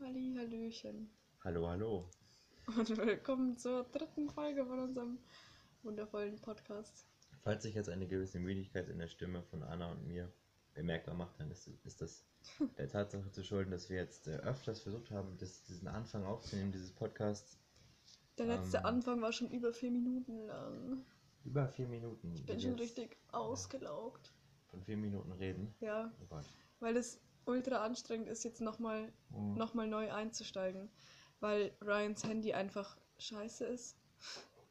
Halli, Hallöchen. Hallo, hallo. Und willkommen zur dritten Folge von unserem wundervollen Podcast. Falls sich jetzt eine gewisse Müdigkeit in der Stimme von Anna und mir bemerkbar macht, dann ist, ist das der Tatsache zu schulden, dass wir jetzt äh, öfters versucht haben, das, diesen Anfang aufzunehmen, dieses Podcasts. Der letzte Ähm. Anfang war schon über vier Minuten lang. Über vier Minuten. Ich bin schon jetzt richtig ausgelaugt. Von vier Minuten reden. Ja, Oh Gott. weil es ultra anstrengend ist, jetzt nochmal Mhm. noch mal neu einzusteigen. Weil Ryans Handy einfach scheiße ist.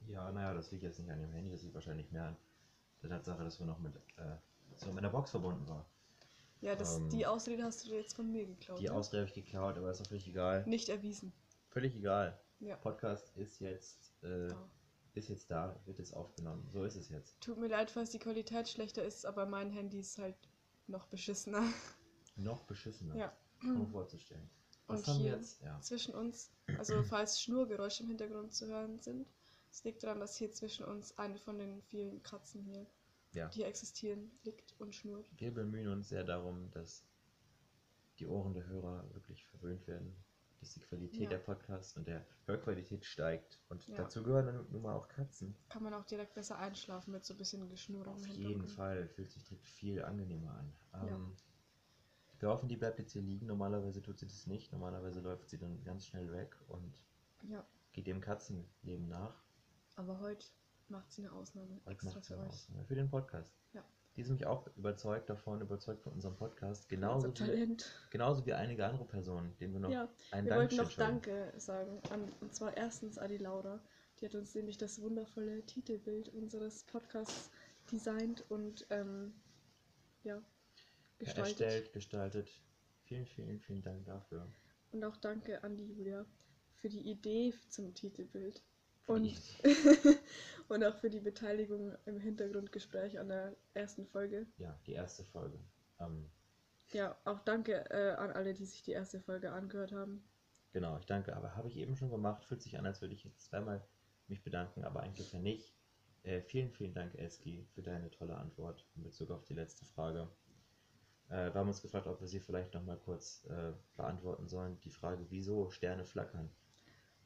Ja, naja, das liegt jetzt nicht an dem Handy, das liegt wahrscheinlich mehr an der Tatsache, dass wir noch mit äh, so mit einer Box verbunden waren. Ja, das, Ähm. die Ausrede hast du dir jetzt von mir geklaut. Die ne? Ausrede habe ich geklaut, aber ist auch völlig egal. Nicht erwiesen. Völlig egal. Ja. Podcast ist jetzt, äh, Da. ist jetzt da, wird jetzt aufgenommen. So ist es jetzt. Tut mir leid, falls die Qualität schlechter ist, aber mein Handy ist halt noch beschissener. Noch beschissener. Ja. Kaum vorzustellen. Was Und haben wir hier jetzt? Ja. zwischen uns, also falls Schnurgeräusche im Hintergrund zu hören sind, es liegt daran, dass hier zwischen uns eine von den vielen Katzen hier, ja. die hier existieren, liegt und schnurrt. Wir bemühen uns sehr darum, dass die Ohren der Hörer wirklich verwöhnt werden, dass die Qualität Ja. der Podcasts und der Hörqualität steigt. Und Ja. dazu gehören dann nun mal auch Katzen. Kann man auch direkt besser einschlafen mit so ein bisschen Geschnurr im Auf jeden Fall fühlt sich direkt viel angenehmer an. Ähm, Wir hoffen, die bleibt jetzt hier liegen. Normalerweise tut sie das nicht. Normalerweise läuft sie dann ganz schnell weg und Ja, geht dem Katzenleben nach. aber heute macht sie eine Ausnahme Heute extra macht sie für eine euch. Ausnahme für den Podcast. Ja. Die ist nämlich auch überzeugt davon, überzeugt von unserem Podcast. Unser Genauso wie, Talent. genauso wie einige andere Personen, denen wir noch Ja, ein wir wollten Dankeschön noch. Danke sagen. An, und zwar erstens an die Laura. Die hat uns nämlich das wundervolle Titelbild unseres Podcasts designt und ähm, Ja, gestaltet. erstellt, gestaltet. Vielen, vielen, vielen Dank dafür. Und auch danke an die Julia für die Idee zum Titelbild. Und, und auch für die Beteiligung im Hintergrundgespräch an der ersten Folge. Ja, die erste Folge. Ähm, Ja, auch danke äh, an alle, die sich die erste Folge angehört haben. genau, ich danke. Aber habe ich eben schon gemacht. Fühlt sich an, als würde ich jetzt zweimal mich bedanken, aber eigentlich ja nicht. Äh, vielen, vielen Dank, Eski, für deine tolle Antwort in Bezug auf die letzte Frage. Äh, wir haben uns gefragt, ob wir sie vielleicht nochmal kurz äh, beantworten sollen. Die Frage, wieso Sterne flackern?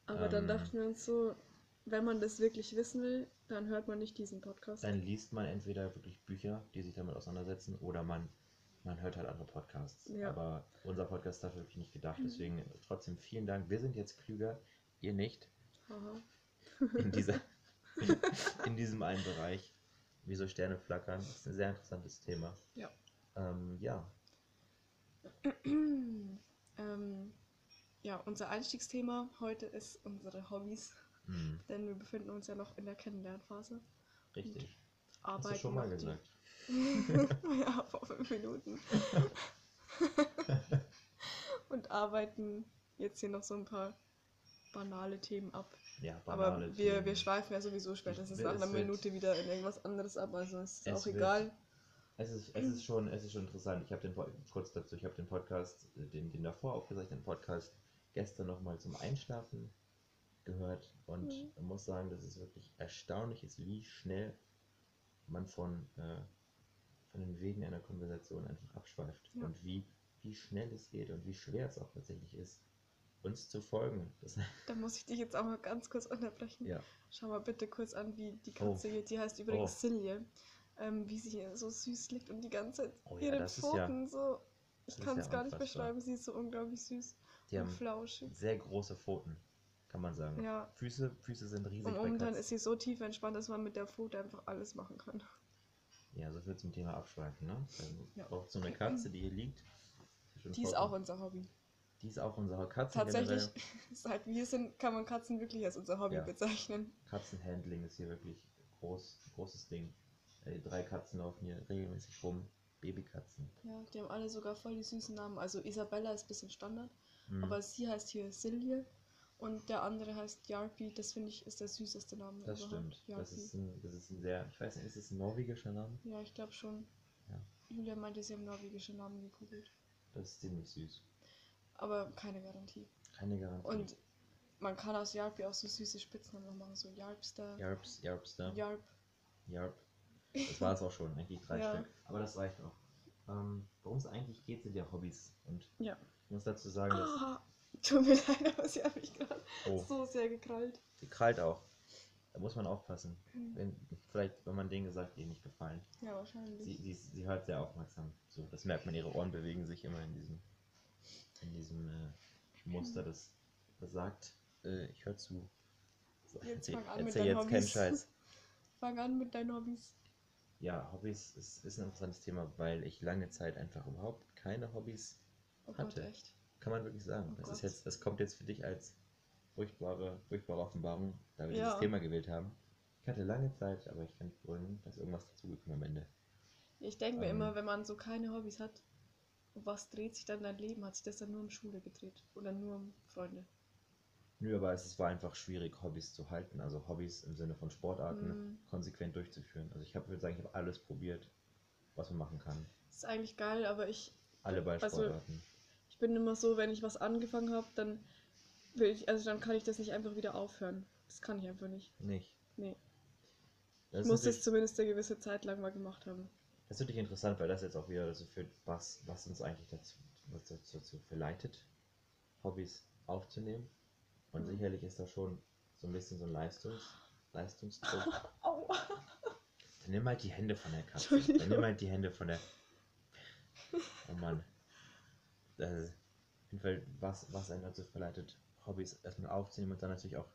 Aber dann Ähm. dachten wir uns so, wenn man das wirklich wissen will, dann hört man nicht diesen Podcast. Dann liest man entweder wirklich Bücher, die sich damit auseinandersetzen, oder man, man hört halt andere Podcasts. Ja. Aber unser Podcast ist dafür wirklich nicht gedacht. Deswegen trotzdem vielen Dank. Wir sind jetzt klüger, ihr nicht, in, dieser, in diesem einen Bereich. Wieso Sterne flackern? Das ist ein sehr interessantes Thema. Ja. Ähm, ja, ähm, ja, unser Einstiegsthema heute ist unsere Hobbys, hm, denn wir befinden uns ja noch in der Kennenlernphase. richtig. Hast Arbeiten du schon mal gesagt. ja, vor fünf Minuten. Und arbeiten jetzt hier noch so ein paar banale Themen ab. Ja, Aber banale wir, Themen. wir schweifen ja sowieso spätestens Es nach einer Minute wieder in irgendwas anderes ab, also ist Es auch egal. Es ist, es ist schon, es ist schon interessant. Ich habe den kurz dazu, ich habe den Podcast, äh, den, den davor aufgezeichneten Podcast gestern nochmal zum Einschlafen gehört und Mhm. man muss sagen, dass es wirklich erstaunlich ist, wie schnell man von, äh, von den Wegen einer Konversation einfach abschweift Ja. und wie, wie schnell es geht und wie schwer es auch tatsächlich ist, uns zu folgen. Das, Da muss ich dich jetzt auch mal ganz kurz unterbrechen. ja, Schau mal bitte kurz an, wie die Oh. Katze hier, die heißt übrigens Oh. Silje, ähm, wie sie hier so süß liegt und die ganze Zeit Oh ja, ihre ist ja- Pfoten so. Ich kann es gar nicht beschreiben, sie ist so unglaublich süß die und haben flauschig. sehr große Pfoten, kann man sagen. Ja, Füße, Füße sind riesig und momentan ist sie so tief entspannt, dass man mit der Pfote einfach alles machen kann. Ja, so viel zum Thema Abschweifen, ne? Also Ja. Auch so eine Katze, die hier liegt. schon Die ist auch unser Hobby. Die ist auch unsere Katzen Tatsächlich, seit wir sind, kann man Katzen wirklich als unser Hobby Ja. bezeichnen. Katzenhandling ist hier wirklich groß, großes Ding. Äh, drei Katzen laufen hier regelmäßig rum. Babykatzen. Ja, die haben alle sogar voll die süßen Namen. Also Isabella ist ein bisschen Standard, Hm. aber sie heißt hier Silje und der andere heißt Jarpi. Das finde ich ist der süßeste Name das überhaupt. stimmt. Das ist, ein, das ist ein sehr, ich weiß nicht, ist es ein norwegischer Name? Ja, ich glaube schon. Ja. Julia meinte, sie haben norwegische Namen gegoogelt. Das ist ziemlich süß. Aber keine Garantie. Keine Garantie. Und man kann aus Jarpi auch so süße Spitznamen machen, so Jarpster, Jarps, Jarpster, Jarp. Jarp. Das war es auch schon, eigentlich drei Ja. Stück. Aber das reicht auch. Ähm, Worum es eigentlich geht, sind ja Hobbys. Und Ja. ich muss dazu sagen, dass Ah, Tut mir leid, aber sie hat mich gerade Oh, so sehr gekrallt. die krallt auch. Da muss man aufpassen. Mhm. Wenn, vielleicht, wenn man Dinge sagt, die nicht gefallen. Ja, wahrscheinlich. Sie, sie, sie hört sehr aufmerksam zu. Das merkt man, ihre Ohren bewegen sich immer in diesem, in diesem äh, Muster, das, das sagt, äh, ich höre zu. So, Jetzt erzähl fang an mit erzähl deinen jetzt keinen Hobbys. Scheiß. Fang an mit deinen Hobbys. Ja, Hobbys ist, ist ein interessantes Thema, weil ich lange Zeit einfach überhaupt keine Hobbys Oh Gott, Hatte. echt. Kann man wirklich sagen. Oh das, ist Gott. jetzt, das kommt jetzt für dich als furchtbare, furchtbare Offenbarung, da wir Ja. dieses Thema gewählt haben. Ich hatte lange Zeit, aber ich kann nicht begründen, dass irgendwas dazugekommen am Ende. Ich denke mir Ähm. immer, wenn man so keine Hobbys hat, um was dreht sich dann dein Leben? Hat sich das dann nur um Schule gedreht? Oder nur um Freunde? Nö, aber es war einfach schwierig, Hobbys zu halten. Also Hobbys im Sinne von Sportarten Mhm. konsequent durchzuführen. Also ich würde sagen, ich habe alles probiert, was man machen kann. Das ist eigentlich geil, aber ich, Alle Also- Ballsportarten. ich bin immer so, wenn ich was angefangen habe, dann will ich, also dann kann ich das nicht einfach wieder aufhören. Das kann ich einfach nicht. nicht. Nee. Das Ich muss das natürlich, zumindest eine gewisse Zeit lang mal gemacht haben. das ist natürlich interessant, weil das jetzt auch wieder dazu führt, was, was uns eigentlich dazu, was dazu verleitet, Hobbys aufzunehmen. Und sicherlich ist da schon so ein bisschen so ein Leistungs, Leistungsdruck. Aua. Dann nimm halt die Hände von der Katze. Dann nimm halt die Hände von der. Oh Mann. Das ist auf jeden Fall, was, was einen dazu verleitet, Hobbys erstmal aufzunehmen und dann natürlich auch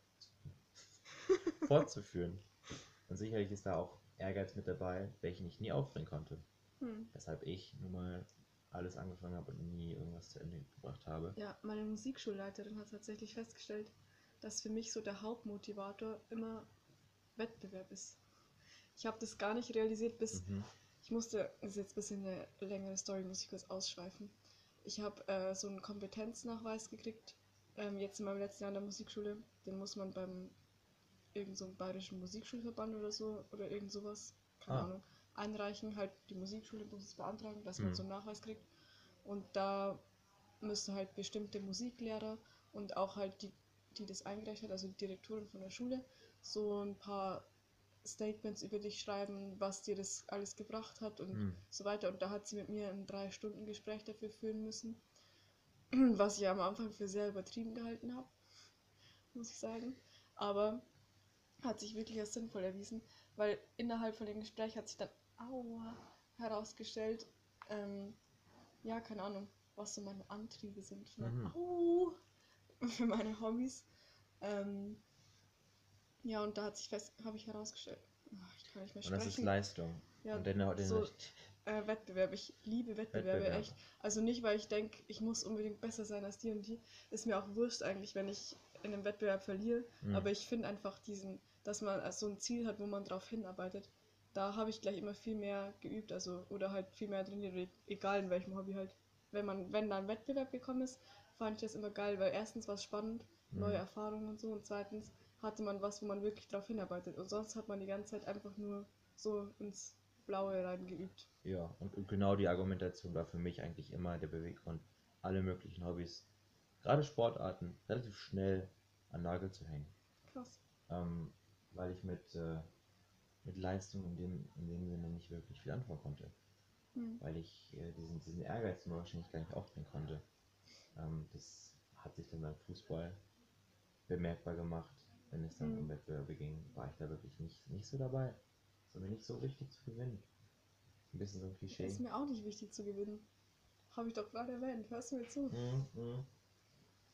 fortzuführen. Und sicherlich ist da auch Ehrgeiz mit dabei, welchen ich nie aufbringen konnte. Hm. Weshalb ich nun mal alles angefangen habe und nie irgendwas zu Ende gebracht habe. Ja, meine Musikschulleiterin hat tatsächlich festgestellt, dass für mich so der Hauptmotivator immer Wettbewerb ist. Ich habe das gar nicht realisiert, bis Mhm. ich musste, das ist jetzt ein bisschen eine längere Story, muss ich kurz ausschweifen. Ich habe äh, so einen Kompetenznachweis gekriegt, ähm, jetzt in meinem letzten Jahr in der Musikschule. Den muss man beim irgend so bayerischen Musikschulverband oder so oder irgend sowas, keine Ah. Ahnung, einreichen. Halt die Musikschule muss es beantragen, dass man Mhm. so einen Nachweis kriegt. Und da müssen halt bestimmte Musiklehrer und auch halt die, die das eingereicht hat, also die Direktorin von der Schule, so ein paar Statements über dich schreiben, was dir das alles gebracht hat und Mhm. so weiter. Und da hat sie mit mir ein drei Stunden Gespräch dafür führen müssen, was ich am Anfang für sehr übertrieben gehalten habe, muss ich sagen. Aber hat sich wirklich als sinnvoll erwiesen, weil innerhalb von dem Gespräch hat sich dann aua, herausgestellt, ähm, ja, keine Ahnung, was so meine Antriebe sind für, Mhm. au, für meine Hobbys. Ähm, ja, und da hat sich fest, habe ich herausgestellt, ach, ich kann nicht mehr Und das ist sprechen. Leistung. Ja, und deine, deine, so, äh, Wettbewerb. Ich liebe Wettbewerbe Wettbewerb. echt. Also nicht, weil ich denke, ich muss unbedingt besser sein als die und die. Ist mir auch wurscht eigentlich, wenn ich in einem Wettbewerb verliere. Mhm. Aber ich finde einfach diesen, dass man also so ein Ziel hat, wo man drauf hinarbeitet. Da habe ich gleich immer viel mehr geübt, also oder halt viel mehr trainiert, egal in welchem Hobby halt. Wenn man, wenn da ein Wettbewerb gekommen ist, fand ich das immer geil, weil erstens war es spannend, Mhm. neue Erfahrungen und so, und zweitens hatte man was, wo man wirklich drauf hinarbeitet. Und sonst hat man die ganze Zeit einfach nur so ins Blaue reingeübt. Ja, und, und genau die Argumentation war für mich eigentlich immer der Beweggrund, alle möglichen Hobbys, gerade Sportarten, relativ schnell an Nagel zu hängen. Krass. Ähm, weil ich mit, äh, mit Leistung in dem, in dem Sinne nicht wirklich viel anfangen konnte. Hm. Weil ich äh, diesen, diesen Ehrgeiz mir wahrscheinlich gar nicht aufbringen konnte. Ähm, das hat sich dann beim Fußball bemerkbar gemacht. Wenn es dann Mhm. um Wettbewerbe ging, war ich da wirklich nicht, nicht so dabei. Es war mir nicht so wichtig zu gewinnen. Ein bisschen so ein Klischee. Ist mir auch nicht wichtig zu gewinnen. Habe ich doch gerade erwähnt. Hörst du mir zu? Mhm, mhm.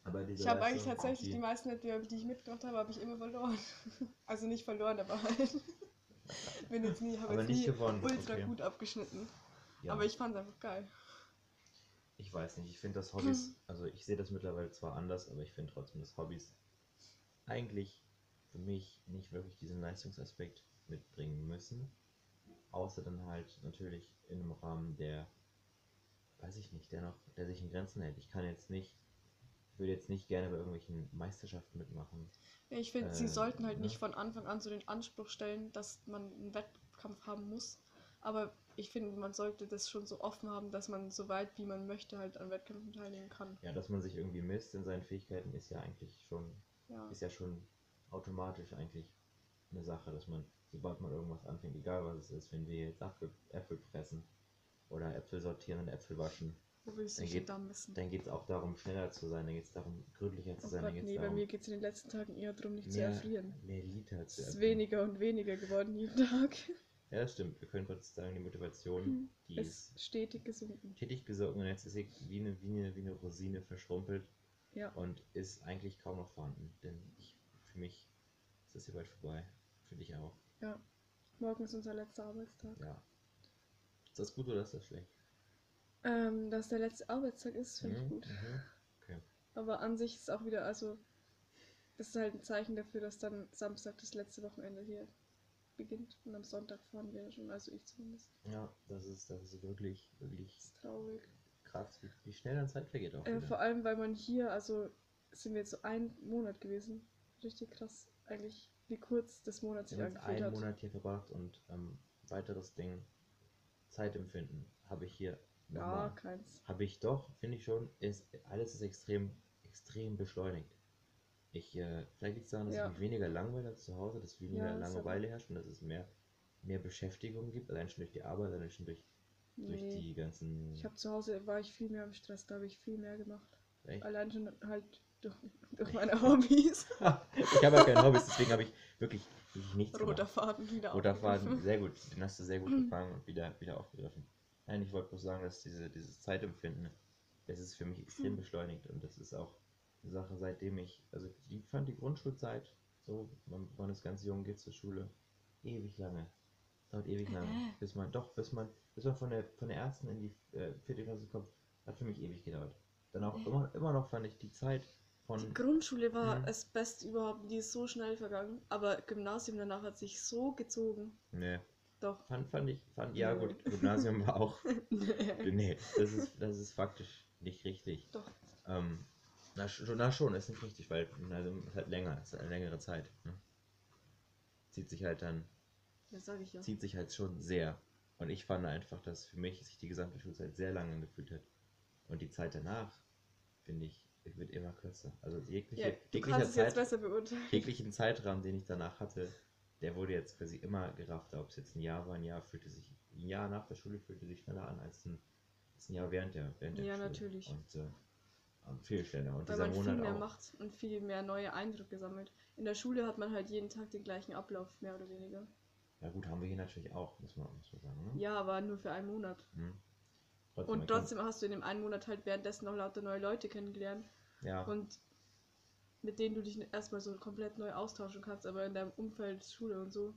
Aber Ich habe eigentlich tatsächlich die die, meisten Wettbewerbe, die ich mitgemacht habe, habe ich immer verloren. Also nicht verloren, aber halt. Bin jetzt nie, habe jetzt nicht nie gewonnen, ultra okay. gut abgeschnitten. ja, Aber ich fand es einfach geil. ich weiß nicht, ich finde das Hobbys, also ich sehe das mittlerweile zwar anders, aber ich finde trotzdem, dass Hobbys eigentlich für mich nicht wirklich diesen Leistungsaspekt mitbringen müssen. Außer dann halt natürlich in einem Rahmen, der, weiß ich nicht, der noch, der sich in Grenzen hält. Ich kann jetzt nicht, ich würde jetzt nicht gerne bei irgendwelchen Meisterschaften mitmachen. Ja, ich finde, Äh, sie sollten halt ne? nicht von Anfang an so den Anspruch stellen, dass man einen Wettkampf haben muss. Aber ich finde, man sollte das schon so offen haben, dass man so weit wie man möchte halt an Wettkämpfen teilnehmen kann. Ja, dass man sich irgendwie misst in seinen Fähigkeiten, ist ja eigentlich schon Ja. ist ja schon automatisch eigentlich eine Sache, dass man, sobald man irgendwas anfängt, egal was es ist, wenn wir jetzt Apfel, Äpfel pressen oder Äpfel sortieren und Äpfel waschen, Wo willst du Dann geht- denn da messen? Dann geht es auch darum, schneller zu sein, dann geht es darum, gründlicher zu Oh sein, Gott, dann es nee, bei darum, mir geht es in den letzten Tagen eher darum, nicht zu mehr, erfrieren. mehr Liter Es zu ist erfüllen. weniger und weniger geworden jeden Tag. Ja, das stimmt. Wir können kurz sagen, die Motivation, Hm. die Es ist ist stetig gesunken. tätig gesunken und jetzt ist sie wie eine, wie eine, wie eine Rosine verschrumpelt Ja. und ist eigentlich kaum noch vorhanden. Denn ich, für mich ist das hier bald vorbei. Für dich auch. Ja. Morgen ist unser letzter Arbeitstag. Ja. Ist das gut oder ist das schlecht? Ähm, dass der letzte Arbeitstag ist, finde ich Mhm, gut. mhm. Okay. Aber an sich ist auch wieder, also, das ist halt ein Zeichen dafür, dass dann Samstag das letzte Wochenende hier beginnt. Und am Sonntag fahren wir schon, also ich zumindest. Ja, das ist, das ist wirklich, wirklich Das ist traurig. krass, wie, wie schnell dann Zeit vergeht auch Äh, vor allem, weil man hier, also sind wir jetzt so einen Monat gewesen. Richtig krass, eigentlich, wie kurz das Monat sich angefühlt einen hat. Monat hier verbracht und ähm, weiteres Ding, Zeitempfinden, habe ich hier Ja, keins. Habe ich doch, finde ich schon, ist, alles ist extrem, extrem beschleunigt. Ich, äh, vielleicht liegt es daran, dass Ja. ich mich weniger langweile als zu Hause, dass weniger Ja, Langeweile herrscht und dass es mehr, mehr Beschäftigung gibt, allein schon durch die Arbeit, allein schon durch, durch Nee. die ganzen. Ich habe zu Hause, war ich viel mehr im Stress, da habe ich viel mehr gemacht. Echt? Allein schon halt durch, durch meine Hobbys. ich habe ja keine Hobbys, deswegen habe ich wirklich, wirklich nichts Roter gemacht. Faden wieder Roter. Faden, sehr gut. Den hast du sehr gut gefangen und wieder, wieder aufgegriffen. Nein, ich wollte bloß sagen, dass diese, dieses Zeitempfinden, das ist für mich extrem Hm. beschleunigt und das ist auch eine Sache, seitdem ich, also ich fand die Grundschulzeit, so, man, man ist ganz jung, geht zur Schule, ewig lange. Dauert ewig lange. Äh. Bis man, doch, bis man, bis man von der, von der ersten in die äh, vierte Klasse kommt, hat für mich ewig gedauert. Dann auch Äh. immer, immer noch fand ich die Zeit von, Die Grundschule war Mhm. das Beste überhaupt, die ist so schnell vergangen. Aber Gymnasium danach hat sich so gezogen. ne, Doch. fand, fand ich, fand, ja gut, Gymnasium war auch nee. Das ist, das ist faktisch nicht richtig. Doch. Ähm, na, schon, na schon, ist nicht richtig, weil also, ist halt länger, ist eine längere Zeit. Ne? Zieht sich halt dann, Das sage ich ja. zieht sich halt schon sehr. Und ich fand einfach, dass für mich sich die gesamte Schulzeit sehr lange angefühlt hat. Und die Zeit danach, finde ich, wird immer kürzer. Also jegliche, Ja, jeglicher Zeit, jeglichen Zeitrahmen, den ich danach hatte, der wurde jetzt quasi immer geraffter. Ob es jetzt ein Jahr war, ein Jahr fühlte sich, ein Jahr nach der Schule fühlte sich schneller an als ein, als ein Jahr während der, während der Ja, Schule. natürlich. Und äh, ähm, viel schneller. Und Weil dieser man Monat viel mehr auch. macht und viel mehr neue Eindrücke sammelt. In der Schule hat man halt jeden Tag den gleichen Ablauf, mehr oder weniger. Ja gut, haben wir hier natürlich auch, muss man, muss man sagen. Ne? Ja, aber nur für einen Monat. Hm. Trotzdem, Und trotzdem hast du in dem einen Monat halt währenddessen noch lauter neue Leute kennengelernt. Ja, Und mit denen du dich erstmal so komplett neu austauschen kannst, aber in deinem Umfeld, Schule und so,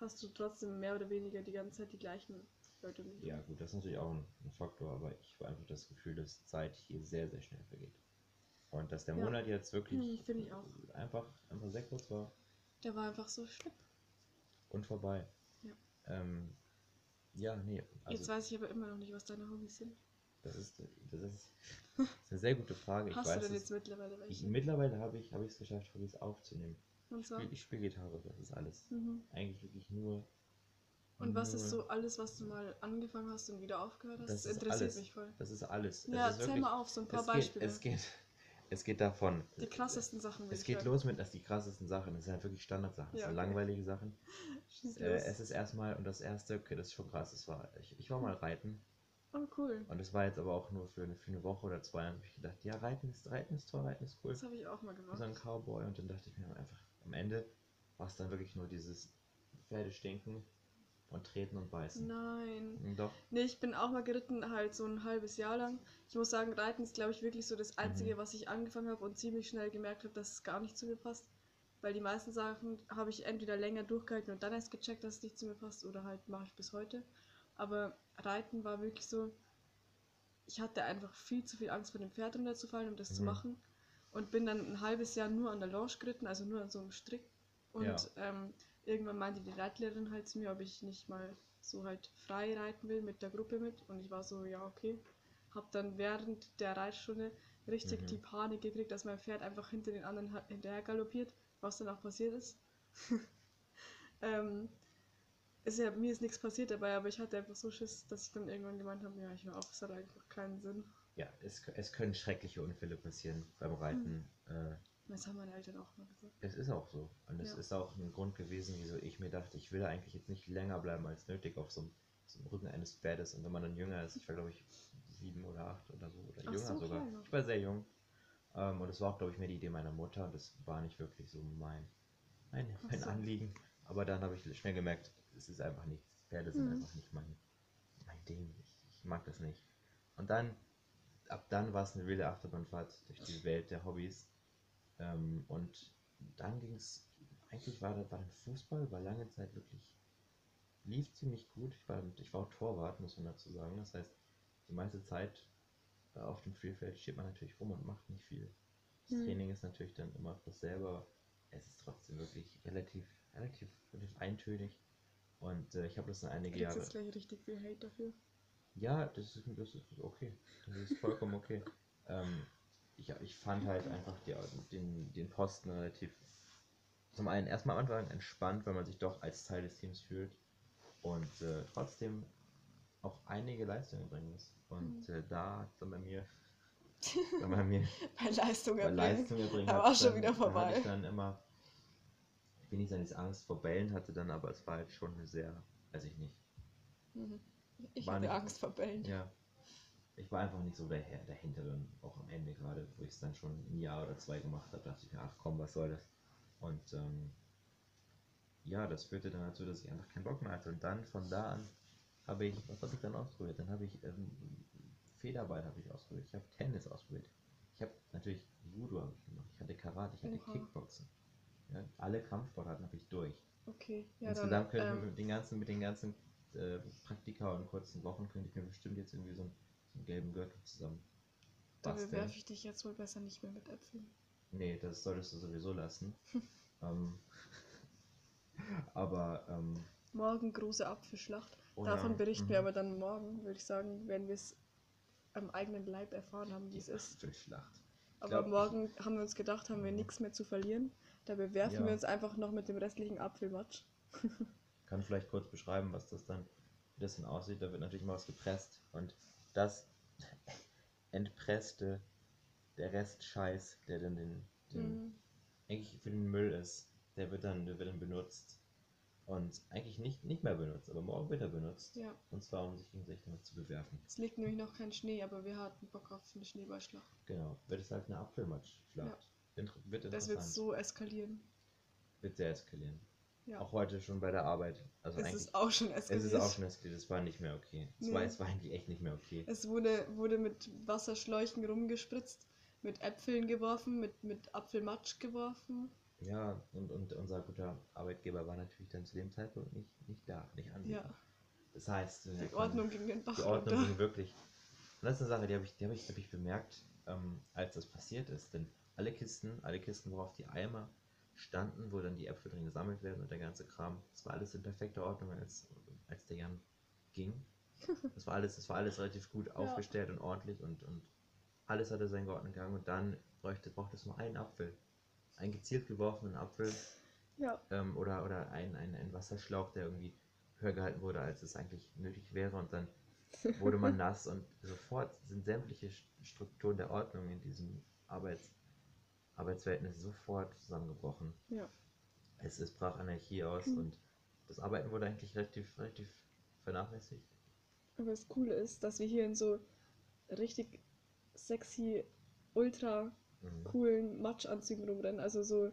hast du trotzdem mehr oder weniger die ganze Zeit die gleichen Leute. dich. ja gut, das ist natürlich auch ein, ein Faktor, aber ich habe einfach das Gefühl, dass Zeit hier sehr, sehr schnell vergeht. Und dass der Ja. Monat jetzt wirklich Hm, auch. einfach, einfach sehr kurz war Der war einfach so schlimm. und vorbei. Ja. Ähm, ja, nee, Jetzt also weiß ich aber immer noch nicht, was deine Hobbys sind. Das ist, das ist, das ist eine sehr gute Frage. Ich Hast weiß du denn jetzt mittlerweile ich, welche? mittlerweile habe ich es geschafft, Hobbys aufzunehmen. Und Ich zwar? spiele spiel Gitarre, das ist alles. Mhm. Eigentlich wirklich nur. Und was ist so alles, was du mal angefangen hast und wieder aufgehört hast? Das Das, interessiert alles. mich voll. Das ist alles. Ja, es ist wirklich, mal auf, so ein paar es Beispiele. Geht, es, geht, es geht davon. die krassesten Sachen. Es ich geht los mit, dass die krassesten Sachen, das sind halt wirklich Standardsachen, das Ja, sind okay. langweilige Sachen. Äh, es ist erstmal, und das erste, okay, das ist schon krass, das war, ich, ich war mal reiten Oh, cool. und das war jetzt aber auch nur für eine, für eine Woche oder zwei, und ich gedacht, ja, reiten ist, reiten ist toll, reiten ist cool. Das habe ich auch mal So gemacht. ein Cowboy und dann dachte ich mir einfach, am Ende war es dann wirklich nur dieses Pferde stinken und treten und beißen. Nein. Und Doch, Nee, ich bin auch mal geritten, halt so ein halbes Jahr lang. Ich muss sagen, Reiten ist, glaube ich, wirklich so das Einzige, Mhm. was ich angefangen habe und ziemlich schnell gemerkt habe, dass es gar nicht zu mir passt. Weil die meisten Sachen habe ich entweder länger durchgehalten und dann erst gecheckt, dass es nicht zu mir passt oder halt mache ich bis heute. Aber Reiten war wirklich so, ich hatte einfach viel zu viel Angst vor dem Pferd runterzufallen, um das zu Mhm. machen. Und bin dann ein halbes Jahr nur an der Lounge geritten, also nur an so einem Strick. Und Ja. ähm, irgendwann meinte die Reitlehrerin halt zu mir, ob ich nicht mal so halt frei reiten will mit der Gruppe mit. Und ich war so, ja, okay. Hab dann während der Reitstunde richtig Mhm. die Panik gekriegt, dass mein Pferd einfach hinter den anderen hinterher galoppiert, was dann auch passiert ist. ähm, ist ja, mir ist nichts passiert dabei, aber ich hatte einfach so Schiss, dass ich dann irgendwann gemeint habe, ja, ich höre auf, es hat einfach keinen Sinn. ja, es, es können schreckliche Unfälle passieren beim Reiten. Äh, Das haben meine Eltern auch mal gesagt. Es ist auch so. Und es Ja. ist auch ein Grund gewesen, wieso ich mir dachte, ich will eigentlich jetzt nicht länger bleiben als nötig auf so, einem- so einem Rücken eines Pferdes. Und wenn man dann jünger ist, ich war glaube ich sieben oder acht oder so, oder Ach jünger so, sogar. klein noch. Ich war sehr jung. Ähm, und das war auch, glaube ich, mehr die Idee meiner Mutter das war nicht wirklich so mein, mein, mein so. Anliegen. Aber dann habe ich schnell gemerkt, es ist einfach nichts. Pferde sind Mhm. einfach nicht mein, mein Ding. Ich, ich mag das nicht. Und dann, ab dann war es eine wilde Achterbahnfahrt durch die Welt der Hobbys. Ähm, und dann ging es, eigentlich war, das- war dann Fußball, war lange Zeit wirklich, lief ziemlich gut. Ich war, ich war auch Torwart, muss man dazu sagen. Das heißt, die meiste Zeit äh, auf dem Spielfeld steht man natürlich rum und macht nicht viel. Das Mhm. Training ist natürlich dann immer dasselbe, es ist trotzdem wirklich relativ, relativ, relativ eintönig. Und äh, ich habe das in einige Jahre. jetzt gleich richtig viel Hate dafür. Ja, das ist, das ist okay. Das ist vollkommen okay. ähm, ich, ich fand halt einfach die, den, den Posten relativ. Zum einen erstmal am Anfang entspannt, weil man sich doch als Teil des Teams fühlt und äh, trotzdem auch einige Leistungen bringen muss. Und Mhm. äh, da hat dann bei mir, dann bei mir Bei Leistung bei erbringen. Leistung erbringen. Da hat war schon dann- wieder Da vorbei. hatte ich dann immer, dass ich Angst vor Bällen hatte dann, aber es war halt schon eine sehr, weiß ich nicht. Mhm. Ich War hatte nicht- Angst vor Bällen. Ja. Ich war einfach nicht so der dahinter dann auch am Ende gerade, wo ich es dann schon ein Jahr oder zwei gemacht habe, dachte ich mir, ach komm, was soll das? Und ähm, ja, das führte dann dazu, dass ich einfach keinen Bock mehr hatte. Und dann von da an habe ich, was habe ich dann ausprobiert? Dann habe ich ähm, Federball habe ich ausprobiert, ich habe Tennis ausprobiert. Ich habe natürlich Judo habe ich gemacht, ich hatte Karate, ich hatte Oha. Kickboxen. Ja, alle Kampfsportarten habe ich durch. Okay, ja Insgesamt dann. könnte ich Ähm, mit den ganzen, mit den ganzen äh, Praktika und kurzen Wochen könnte ich mir bestimmt jetzt irgendwie so einen, so einen gelben Gürtel zusammen. da basteln. bewerfe ich dich jetzt wohl besser nicht mehr mit Äpfeln. Nee, das solltest du sowieso lassen. ähm, aber ähm, Morgen große Apfelschlacht. oh Davon ja, berichten mhm. wir aber dann morgen, würde ich sagen, wenn wir es am eigenen Leib erfahren haben, wie es ist. Apfelschlacht. Aber glaub, morgen haben wir uns gedacht, haben wir Mhm. nichts mehr zu verlieren. Da bewerfen Ja. wir uns einfach noch mit dem restlichen Apfelmatsch. kann vielleicht kurz beschreiben, was das dann, wie das dann aussieht. Da wird natürlich mal was gepresst und das entpresste, der Rest Scheiß, der dann den, den Mhm. eigentlich für den Müll ist, der wird dann, der wird dann benutzt. Und eigentlich nicht, nicht mehr benutzt, aber morgen wird er benutzt. Ja, Und zwar, um sich gegenseitig damit zu bewerfen. es liegt nämlich noch kein Schnee, aber wir hatten Bock auf eine Schneeballschlacht. Genau. Wird es halt eine Apfelmatschschlacht. Inter wird Das wird so eskalieren. Wird sehr eskalieren. Ja. Auch heute schon bei der Arbeit. Also es ist auch schon es eskaliert. ist auch schon eskaliert. Es war nicht mehr okay. Es, Nee. war, es war eigentlich echt nicht mehr okay. Es wurde, wurde mit Wasserschläuchen rumgespritzt, mit Äpfeln geworfen, mit, mit Apfelmatsch geworfen. Ja, und, und unser guter Arbeitgeber war natürlich dann zu dem Zeitpunkt nicht, nicht da, nicht anwesend. Ja, Das heißt, die konnten- Ordnung ging den Bach Die Ordnung runter. ging wirklich. Und das ist eine Sache, die habe ich, die hab ich, hab ich bemerkt, ähm, als das passiert ist. Denn alle Kisten, alle Kisten, worauf die Eimer standen, wo dann die Äpfel drin gesammelt werden und der ganze Kram, das war alles in perfekter Ordnung, als, als der Jan ging. Das war alles, das war alles relativ gut aufgestellt und ordentlich und, und alles hatte seinen geordneten Gang und dann bräuchte, brauchte es nur einen Apfel. Einen gezielt geworfenen Apfel Ja, ähm, oder, oder ein, ein, ein Wasserschlauch, der irgendwie höher gehalten wurde, als es eigentlich nötig wäre. Und dann wurde man nass und sofort sind sämtliche St- Strukturen der Ordnung in diesem Arbeits Arbeitsverhältnis sofort zusammengebrochen. ja. Es, es brach Anarchie aus Mhm. und das Arbeiten wurde eigentlich relativ, relativ vernachlässigt. Aber das Coole ist, dass wir hier in so richtig sexy, ultra Mhm. coolen Matschanzügen rumrennen. Also so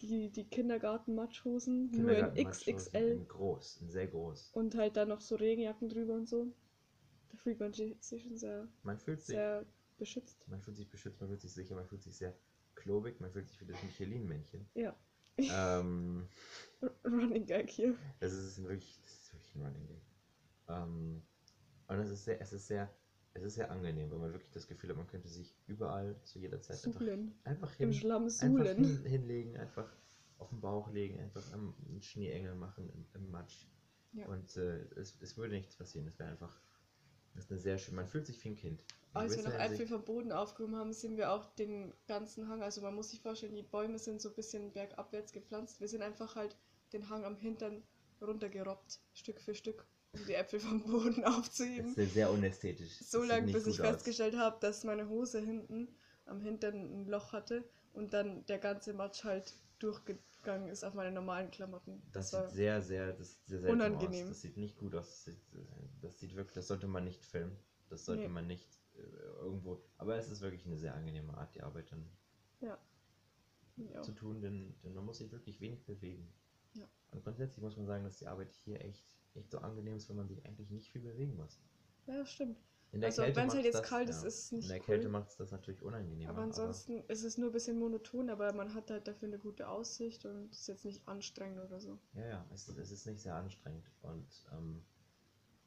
die, die Kindergarten-Matschhosen, nur in XXL In groß, in sehr groß. und halt dann noch so Regenjacken drüber und so. Da fühlt man sich schon sehr, Man fühlt sich, sehr beschützt. man fühlt sich beschützt, man fühlt sich sicher, man fühlt sich sehr klobig, man fühlt sich wie das Michelin-Männchen. Ja, ähm, Running Gag hier. Es ist wirklich, das ist wirklich ein Running Gag. Ähm, und es ist sehr, es ist sehr, es ist sehr angenehm, weil man wirklich das Gefühl hat, man könnte sich überall zu jeder Zeit einfach, Suhlen. einfach, Im hin, Schlamm einfach suhlen. hin, hinlegen, einfach auf den Bauch legen, einfach am einen Schneeengel machen im, im Matsch. Ja. Und äh, es, es würde nichts passieren. Es wäre einfach, das ist eine sehr schön, man fühlt sich wie ein Kind. Als wir noch Äpfel vom Boden aufgehoben haben, sind wir auch den ganzen Hang, also man muss sich vorstellen, die Bäume sind so ein bisschen bergabwärts gepflanzt. Wir sind einfach halt den Hang am Hintern runtergerobbt, Stück für Stück, um die Äpfel vom Boden Das aufzuheben. ist sehr unästhetisch. So Das lange, bis ich aus. festgestellt habe, dass meine Hose hinten am Hintern ein Loch hatte und dann der ganze Matsch halt durchgegangen ist auf meine normalen Klamotten. Das, war sieht sehr, sehr, das sehr seltsam unangenehm. aus. Das sieht nicht gut aus. Das sieht, das sieht wirklich, das sollte man nicht filmen. Das sollte Nee. man nicht irgendwo. Aber es ist wirklich eine sehr angenehme Art, die Arbeit dann ja. zu tun, denn, denn man muss sich wirklich wenig bewegen. Ja. Und grundsätzlich muss man sagen, dass die Arbeit hier echt, echt so angenehm ist, wenn man sich eigentlich nicht viel bewegen muss. ja, stimmt. In der Also, Kälte wenn's halt jetzt das, kalt ist, ja. ist es nicht In der cool. Kälte macht es das natürlich unangenehmer. Aber ansonsten ist es nur ein bisschen monoton, aber man hat halt dafür eine gute Aussicht und ist jetzt nicht anstrengend oder so. Ja, ja, es, es ist nicht sehr anstrengend. Und ähm,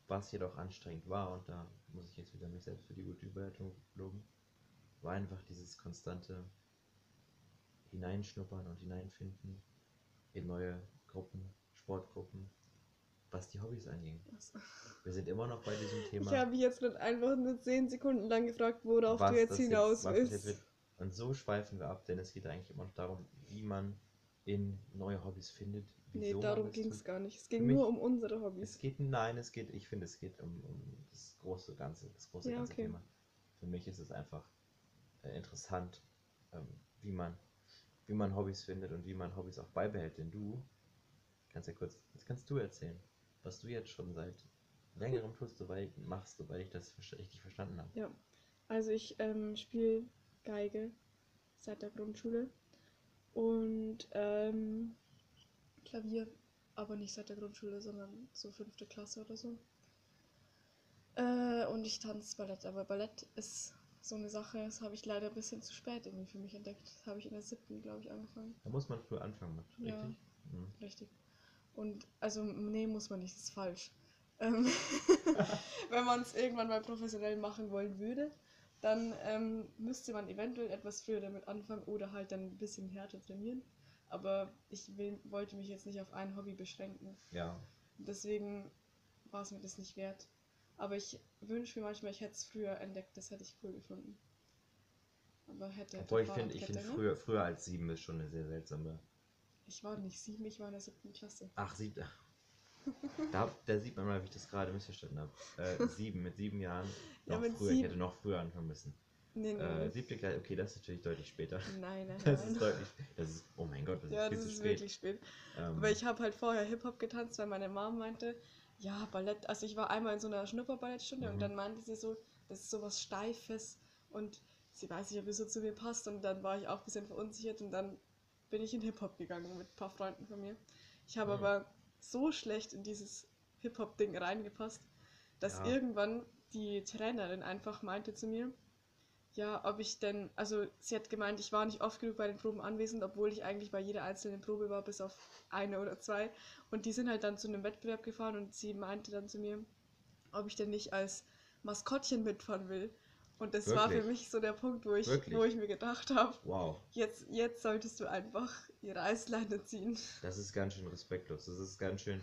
was jedoch anstrengend war, und da muss ich jetzt wieder mich selbst für die gute Überleitung loben, war einfach dieses konstante Hineinschnuppern und Hineinfinden in neue Gruppen, Sportgruppen, was die Hobbys anging. Wir sind immer noch bei diesem Thema. Ich habe mich jetzt gerade einfach nur 10 Sekunden lang gefragt, worauf was du jetzt hinaus jetzt willst. Und so schweifen wir ab, denn es geht eigentlich immer noch darum, wie man in neue Hobbys findet. Nee, wieso man darum das ging es gar nicht. Es ging mich- nur um unsere Es Hobbys. geht, nein, es geht, ich finde, es geht um, um das große Ganze, das große Ja, ganze okay. Thema. Für mich ist es einfach äh, interessant, ähm, wie man, wie man Hobbys findet und wie man Hobbys auch beibehält. Denn du, kannst ja kurz, jetzt kannst du erzählen, was du jetzt schon seit längerem tust, soweit machst, soweit ich das richtig verstanden habe. Ja, also ich ähm, spiele Geige seit der Grundschule und ähm, Klavier, aber nicht seit der Grundschule, sondern so fünfte Klasse oder so. Äh, und ich tanze Ballett, aber Ballett ist so eine Sache, das habe ich leider ein bisschen zu spät irgendwie für mich entdeckt. Das habe ich in der siebten, glaube ich, angefangen. Da muss man früh anfangen mit, richtig? Ja. Mhm. Richtig. Und also, nee, muss man nicht, das ist falsch. Ähm, wenn man es irgendwann mal professionell machen wollen würde, dann ähm, müsste man eventuell etwas früher damit anfangen oder halt dann ein bisschen härter trainieren. Aber ich will, wollte mich jetzt nicht auf ein Hobby beschränken. Ja, Deswegen war es mir das nicht wert. Aber ich wünsche mir manchmal, ich hätte es früher entdeckt, das hätte ich cool gefunden. Aber hätte. obwohl ich finde, ich finde früher, früher als sieben ist schon eine sehr seltsame Ich war nicht sieben, ich war in der siebten Klasse. Ach, sieben. Da, da sieht man mal, wie ich das gerade missverstanden habe. Äh, sieben, mit sieben Jahren. Ja, Noch mit früher, ich sieben- hätte noch früher anfangen müssen. Nee, nee. Äh, siebte Klasse, okay, das ist natürlich deutlich später. nein, nein, Das nein. ist deutlich. Das ist, oh mein Gott, das Ja, ist viel das zu ist spät. wirklich spät. Ähm, Aber ich habe halt vorher Hip-Hop getanzt, weil meine Mom meinte, ja, Ballett, also ich war einmal in so einer Schnupperballettstunde Mhm. und dann meinte sie so, das ist sowas Steifes und sie weiß nicht, ob es so zu mir passt und dann war ich auch ein bisschen verunsichert und dann bin ich in Hip-Hop gegangen mit ein paar Freunden von mir. Ich habe Mhm. aber so schlecht in dieses Hip-Hop-Ding reingepasst, dass Ja. irgendwann die Trainerin einfach meinte zu mir, ja, ob ich denn, also sie hat gemeint, ich war nicht oft genug bei den Proben anwesend, obwohl ich eigentlich bei jeder einzelnen Probe war, bis auf eine oder zwei. Und die sind halt dann zu einem Wettbewerb gefahren und sie meinte dann zu mir, ob ich denn nicht als Maskottchen mitfahren will. Und das war für Wirklich? mich so der Punkt, wo ich, Wirklich? wo ich mir gedacht habe, wow, jetzt, jetzt solltest du einfach die Reißleine ziehen. das ist ganz schön respektlos. Das ist ganz schön.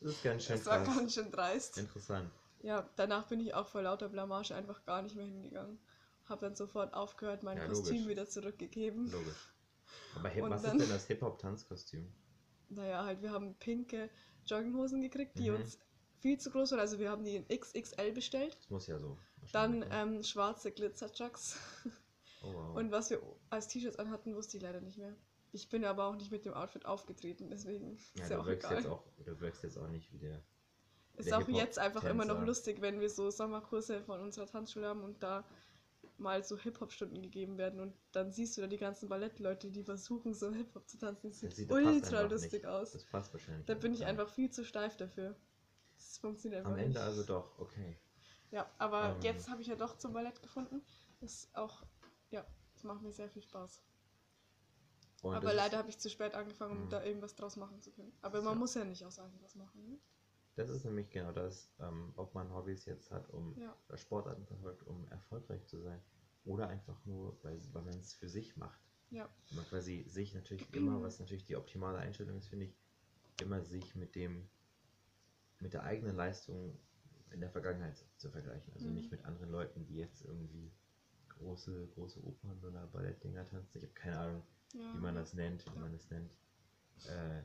Das ist ganz schön Das war ganz schön dreist. Interessant. Ja, danach bin ich auch vor lauter Blamage einfach gar nicht mehr hingegangen. Hab dann sofort aufgehört, mein Ja, Kostüm logisch. wieder zurückgegeben. Logisch. Aber Und was dann- ist denn das Hip-Hop-Tanzkostüm? Naja, halt, wir haben pinke Jogginghosen gekriegt, die Mhm. uns viel zu groß waren. Also wir haben die in XXL bestellt. Das muss ja so. Dann ähm, schwarze Glitzer-Chucks. oh, wow. Und was wir als T-Shirts anhatten, wusste ich leider nicht mehr. Ich bin aber auch nicht mit dem Outfit aufgetreten, deswegen ja, ist ja du auch wirkst egal. jetzt auch, du wirkst jetzt auch nicht wie der. ist der auch jetzt einfach immer noch lustig, wenn wir so Sommerkurse von unserer Tanzschule haben und da mal so Hip-Hop-Stunden gegeben werden und dann siehst du da die ganzen Ballettleute, die versuchen so Hip-Hop zu tanzen. Das sieht sieht- das passt ultra lustig aus. Das passt wahrscheinlich. Da bin ich einfach viel zu steif dafür. Das funktioniert einfach Am Ende nicht. also doch, okay. Ja, aber Ähm. jetzt habe ich ja doch zum Ballett gefunden. Das ist auch, ja, das macht mir sehr viel Spaß. Und aber das leider habe ich zu spät angefangen, um Mhm. da irgendwas draus machen zu können. Aber man Ja. muss ja nicht aus allem was machen. Ne? das ist nämlich genau das, ähm, ob man Hobbys jetzt hat, um Ja. Sportarten verfolgt, um erfolgreich zu sein. Oder einfach nur, weil, weil man es für sich macht. Ja. man quasi sich natürlich immer, was natürlich die optimale Einstellung ist, finde ich, immer sich mit dem, mit der eigenen Leistung in der Vergangenheit zu vergleichen. Also Mhm. nicht mit anderen Leuten, die jetzt irgendwie große, große Opern oder Ballettdinger tanzen. Ich habe keine Ahnung, ja. wie man das nennt, wie man das nennt. Äh,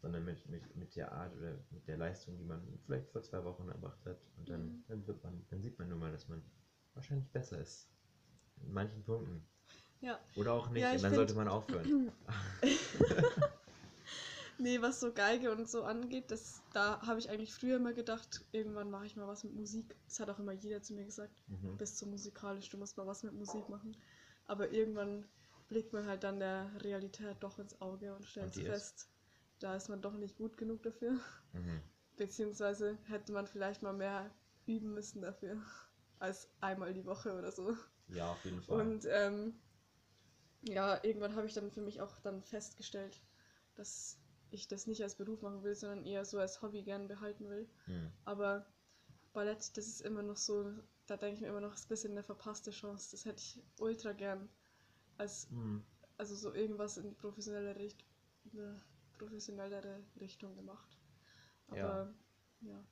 sondern mit, mit, mit der Art oder mit der Leistung, die man vielleicht vor zwei Wochen erbracht hat. Und dann, Mhm. dann wird man, dann sieht man nur mal, dass man wahrscheinlich besser ist. In manchen Punkten. Ja. Oder auch nicht, Ja, und dann find- sollte man aufhören. Nee, was so Geige und so angeht, das, da habe ich eigentlich früher immer gedacht, irgendwann mache ich mal was mit Musik. Das hat auch immer jeder zu mir gesagt. Mhm. Bist so musikalisch, du musst mal was mit Musik machen. Aber irgendwann blickt man halt dann der Realität doch ins Auge und stellt Und die ist? fest, da ist man doch nicht gut genug dafür. Mhm. Beziehungsweise hätte man vielleicht mal mehr üben müssen dafür. Als einmal die Woche oder so. Ja, auf jeden Fall. Und ähm, ja, irgendwann habe ich dann für mich auch dann festgestellt, dass ich das nicht als Beruf machen will, sondern eher so als Hobby gern behalten will. Mhm. Aber Ballett, das ist immer noch so, da denke ich mir immer noch, ist ein bisschen eine verpasste Chance. Das hätte ich ultra gern als, Mhm. also so irgendwas in professionelle Richt eine professionellere Richtung gemacht. Aber Ja. ja.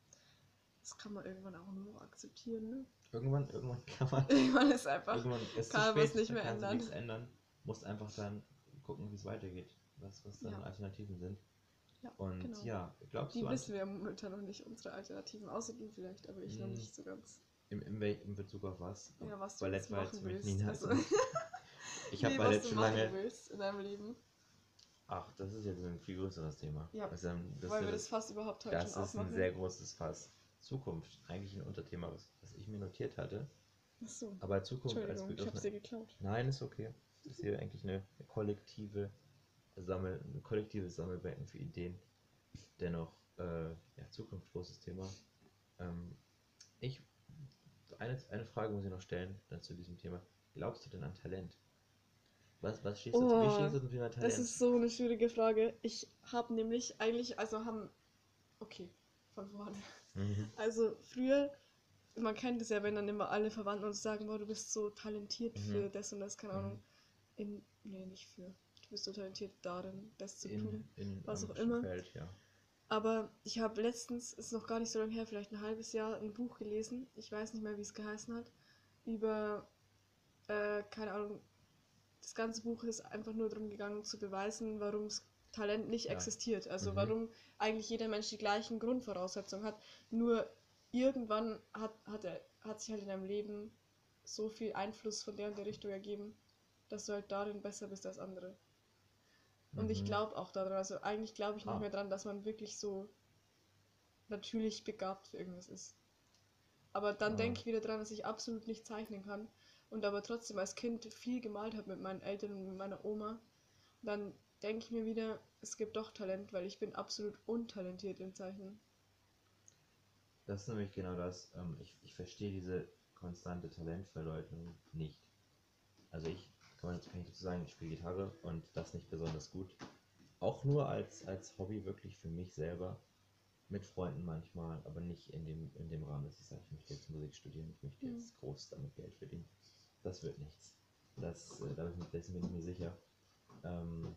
das kann man irgendwann auch nur noch akzeptieren, ne? Irgendwann, irgendwann kann man. Irgendwann ist einfach. irgendwann ist kann man spät, nicht mehr ändern. nichts ändern. Musst einfach dann gucken, wie es weitergeht. Was, was dann Ja. Alternativen sind. Ja, Und genau. ja, glaubst Die du an, wissen wir momentan noch nicht, unsere Alternativen, außer du vielleicht, aber ich noch Hm. nicht so ganz. im, im, in Bezug auf was? Ja, was du jetzt machen willst. ein Also, Ich habe nee, was du schon machen lange. willst in deinem Leben. Ach, das ist jetzt ein viel größeres Thema. Ja, Also, das, Weil wir das fast überhaupt heute das schon ist ein sehr großes Fass. Zukunft, eigentlich ein Unterthema, was, was ich mir notiert hatte. Achso, Aber Zukunft als Entschuldigung, ich Begriff. hab's dir geklaut. Nein, ist okay. Das ist hier eigentlich eine kollektive Sammel, ein kollektives Sammelbecken für Ideen. Dennoch, äh, ja, Zukunft, großes Thema. Ähm, ich, eine, eine Frage muss ich noch stellen, dann zu diesem Thema. Glaubst du denn an Talent? Was, was stehst du, Oh, wie stehst du zum Thema Talent? Das ist so eine schwierige Frage. Ich habe nämlich eigentlich, also haben. Okay, von vorne. Mhm. Also früher, man kennt es ja, wenn dann immer alle Verwandten uns sagen, boah, du bist so talentiert Mhm. für das und das, keine Mhm. Ahnung. In, nee, nicht für. Du bist so talentiert darin, das zu In, tun. in was auch immer. Feld, ja. Aber ich habe letztens, ist noch gar nicht so lange her, vielleicht ein halbes Jahr, ein Buch gelesen. Ich weiß nicht mehr, wie es geheißen hat. Über, äh, keine Ahnung, das ganze Buch ist einfach nur darum gegangen, zu beweisen, warum das Talent nicht Ja. existiert. Also Mhm. warum eigentlich jeder Mensch die gleichen Grundvoraussetzungen hat. Nur irgendwann hat, hat, er, hat sich halt in deinem Leben so viel Einfluss von der und der Richtung ergeben, dass du halt darin besser bist als andere. Und ich Mhm. glaube auch daran, also eigentlich glaube ich nicht Ah. mehr dran, dass man wirklich so natürlich begabt für irgendwas ist. Aber dann Ah. denke ich wieder dran, dass ich absolut nicht zeichnen kann und aber trotzdem als Kind viel gemalt habe mit meinen Eltern und mit meiner Oma. Dann denke ich mir wieder, es gibt doch Talent, weil ich bin absolut untalentiert im Zeichnen. Das ist nämlich genau das. Ähm, ich, ich verstehe diese konstante Talentverleugnung nicht. Also ich jetzt kann ich dazu sagen, ich spiele Gitarre und das nicht besonders gut. Auch nur als, als Hobby wirklich für mich selber. Mit Freunden manchmal, aber nicht in dem, in dem Rahmen, dass ich sage, ich möchte jetzt Musik studieren, ich möchte Mhm. jetzt groß damit Geld verdienen. Das wird nichts. Das, äh, da bin ich, dessen bin ich mir sicher. Ähm,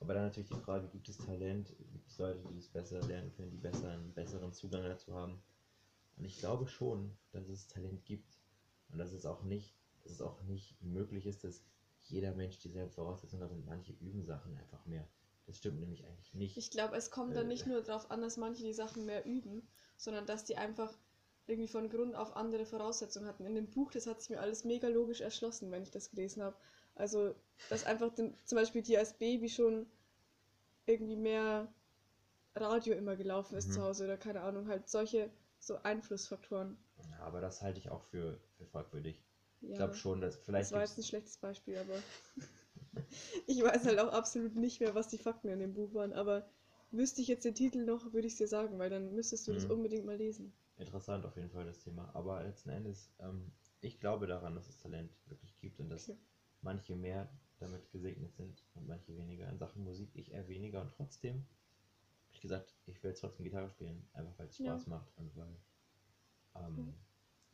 aber dann natürlich die Frage, gibt es Talent, gibt es Leute, die es besser lernen können, die besser einen besseren Zugang dazu haben? Und ich glaube schon, dass es Talent gibt. Und dass es auch nicht, dass es auch nicht möglich ist, dass jeder Mensch dieselben Voraussetzungen hat und manche üben Sachen einfach mehr. Das stimmt nämlich eigentlich nicht. Ich glaube, es kommt dann Äh. nicht nur darauf an, dass manche die Sachen mehr üben, sondern dass die einfach irgendwie von Grund auf andere Voraussetzungen hatten. In dem Buch, das hat sich mir alles mega logisch erschlossen, wenn ich das gelesen habe. Also, dass einfach den, zum Beispiel die als Baby schon irgendwie mehr Radio immer gelaufen ist Mhm. zu Hause oder keine Ahnung, halt solche so Einflussfaktoren. Ja, aber das halte ich auch für, für fragwürdig. Ja, Ich glaube schon, dass vielleicht das war jetzt ein schlechtes Beispiel, aber ich weiß halt auch absolut nicht mehr, was die Fakten in dem Buch waren, aber wüsste ich jetzt den Titel noch, würde ich es dir sagen, weil dann müsstest du das Mhm. unbedingt mal lesen. Interessant auf jeden Fall das Thema. Aber letzten Endes, ähm, ich glaube daran, dass es Talent wirklich gibt und dass Okay. manche mehr damit gesegnet sind und manche weniger. In Sachen Musik ich eher weniger und trotzdem ich gesagt, ich will trotzdem Gitarre spielen, einfach weil es Ja. Spaß macht und weil, ähm, Mhm.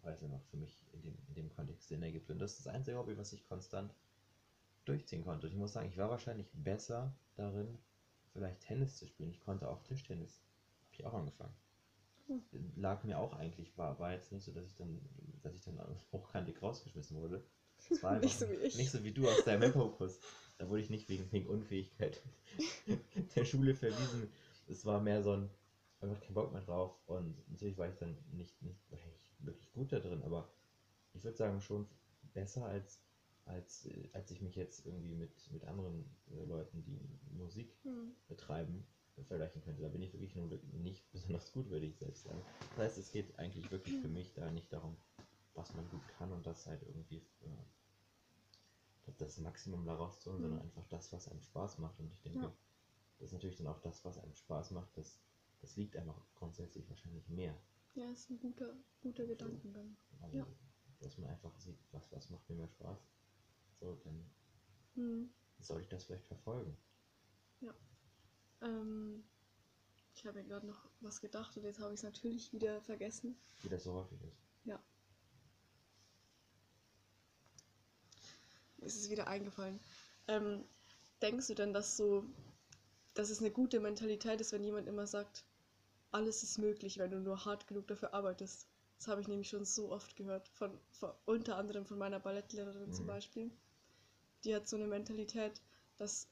Weil es einfach für mich in dem, in dem Kontext Sinn ergibt. Und das ist das einzige Hobby, was ich konstant durchziehen konnte. Und ich muss sagen, ich war wahrscheinlich besser darin, vielleicht Tennis zu spielen. Ich konnte auch Tischtennis. Habe ich auch angefangen lag mir auch eigentlich, war, war jetzt nicht so, dass ich dann, dass ich dann hochkantig rausgeschmissen wurde. Es war Nicht einfach so wie ich. Nicht so wie du aus deinem Hip-Hop-Kurs. Da wurde ich nicht wegen, wegen Unfähigkeit der Schule verwiesen. Es war mehr so ein, einfach kein Bock mehr drauf. Und natürlich war ich dann nicht, nicht wahrscheinlich wirklich gut da drin, aber ich würde sagen schon besser als, als, als ich mich jetzt irgendwie mit, mit anderen äh, Leuten, die Musik Hm. betreiben, vergleichen könnte. Da bin ich wirklich nur nicht besonders gut, würde ich selbst sagen. Das heißt, es geht eigentlich wirklich für mich da nicht darum, was man gut kann und das halt irgendwie äh, das Maximum daraus zu holen, mhm. sondern einfach das, was einem Spaß macht. Und ich denke, ja. das ist natürlich dann auch das, was einem Spaß macht, das, das liegt einfach grundsätzlich wahrscheinlich mehr. Ja, ist ein guter, guter Gedankengang. Also, ja. Dass man einfach sieht, was, was macht mir mehr Spaß. So, dann mhm. soll ich das vielleicht verfolgen. Ja. Ähm, ich habe mir gerade noch was gedacht und jetzt habe ich es natürlich wieder vergessen. Wie das so häufig ist. Ja. Ist es wieder eingefallen. Ähm, denkst du denn, dass so, dass es eine gute Mentalität ist, wenn jemand immer sagt, alles ist möglich, wenn du nur hart genug dafür arbeitest? Das habe ich nämlich schon so oft gehört, von, von unter anderem von meiner Ballettlehrerin mhm. zum Beispiel. Die hat so eine Mentalität, dass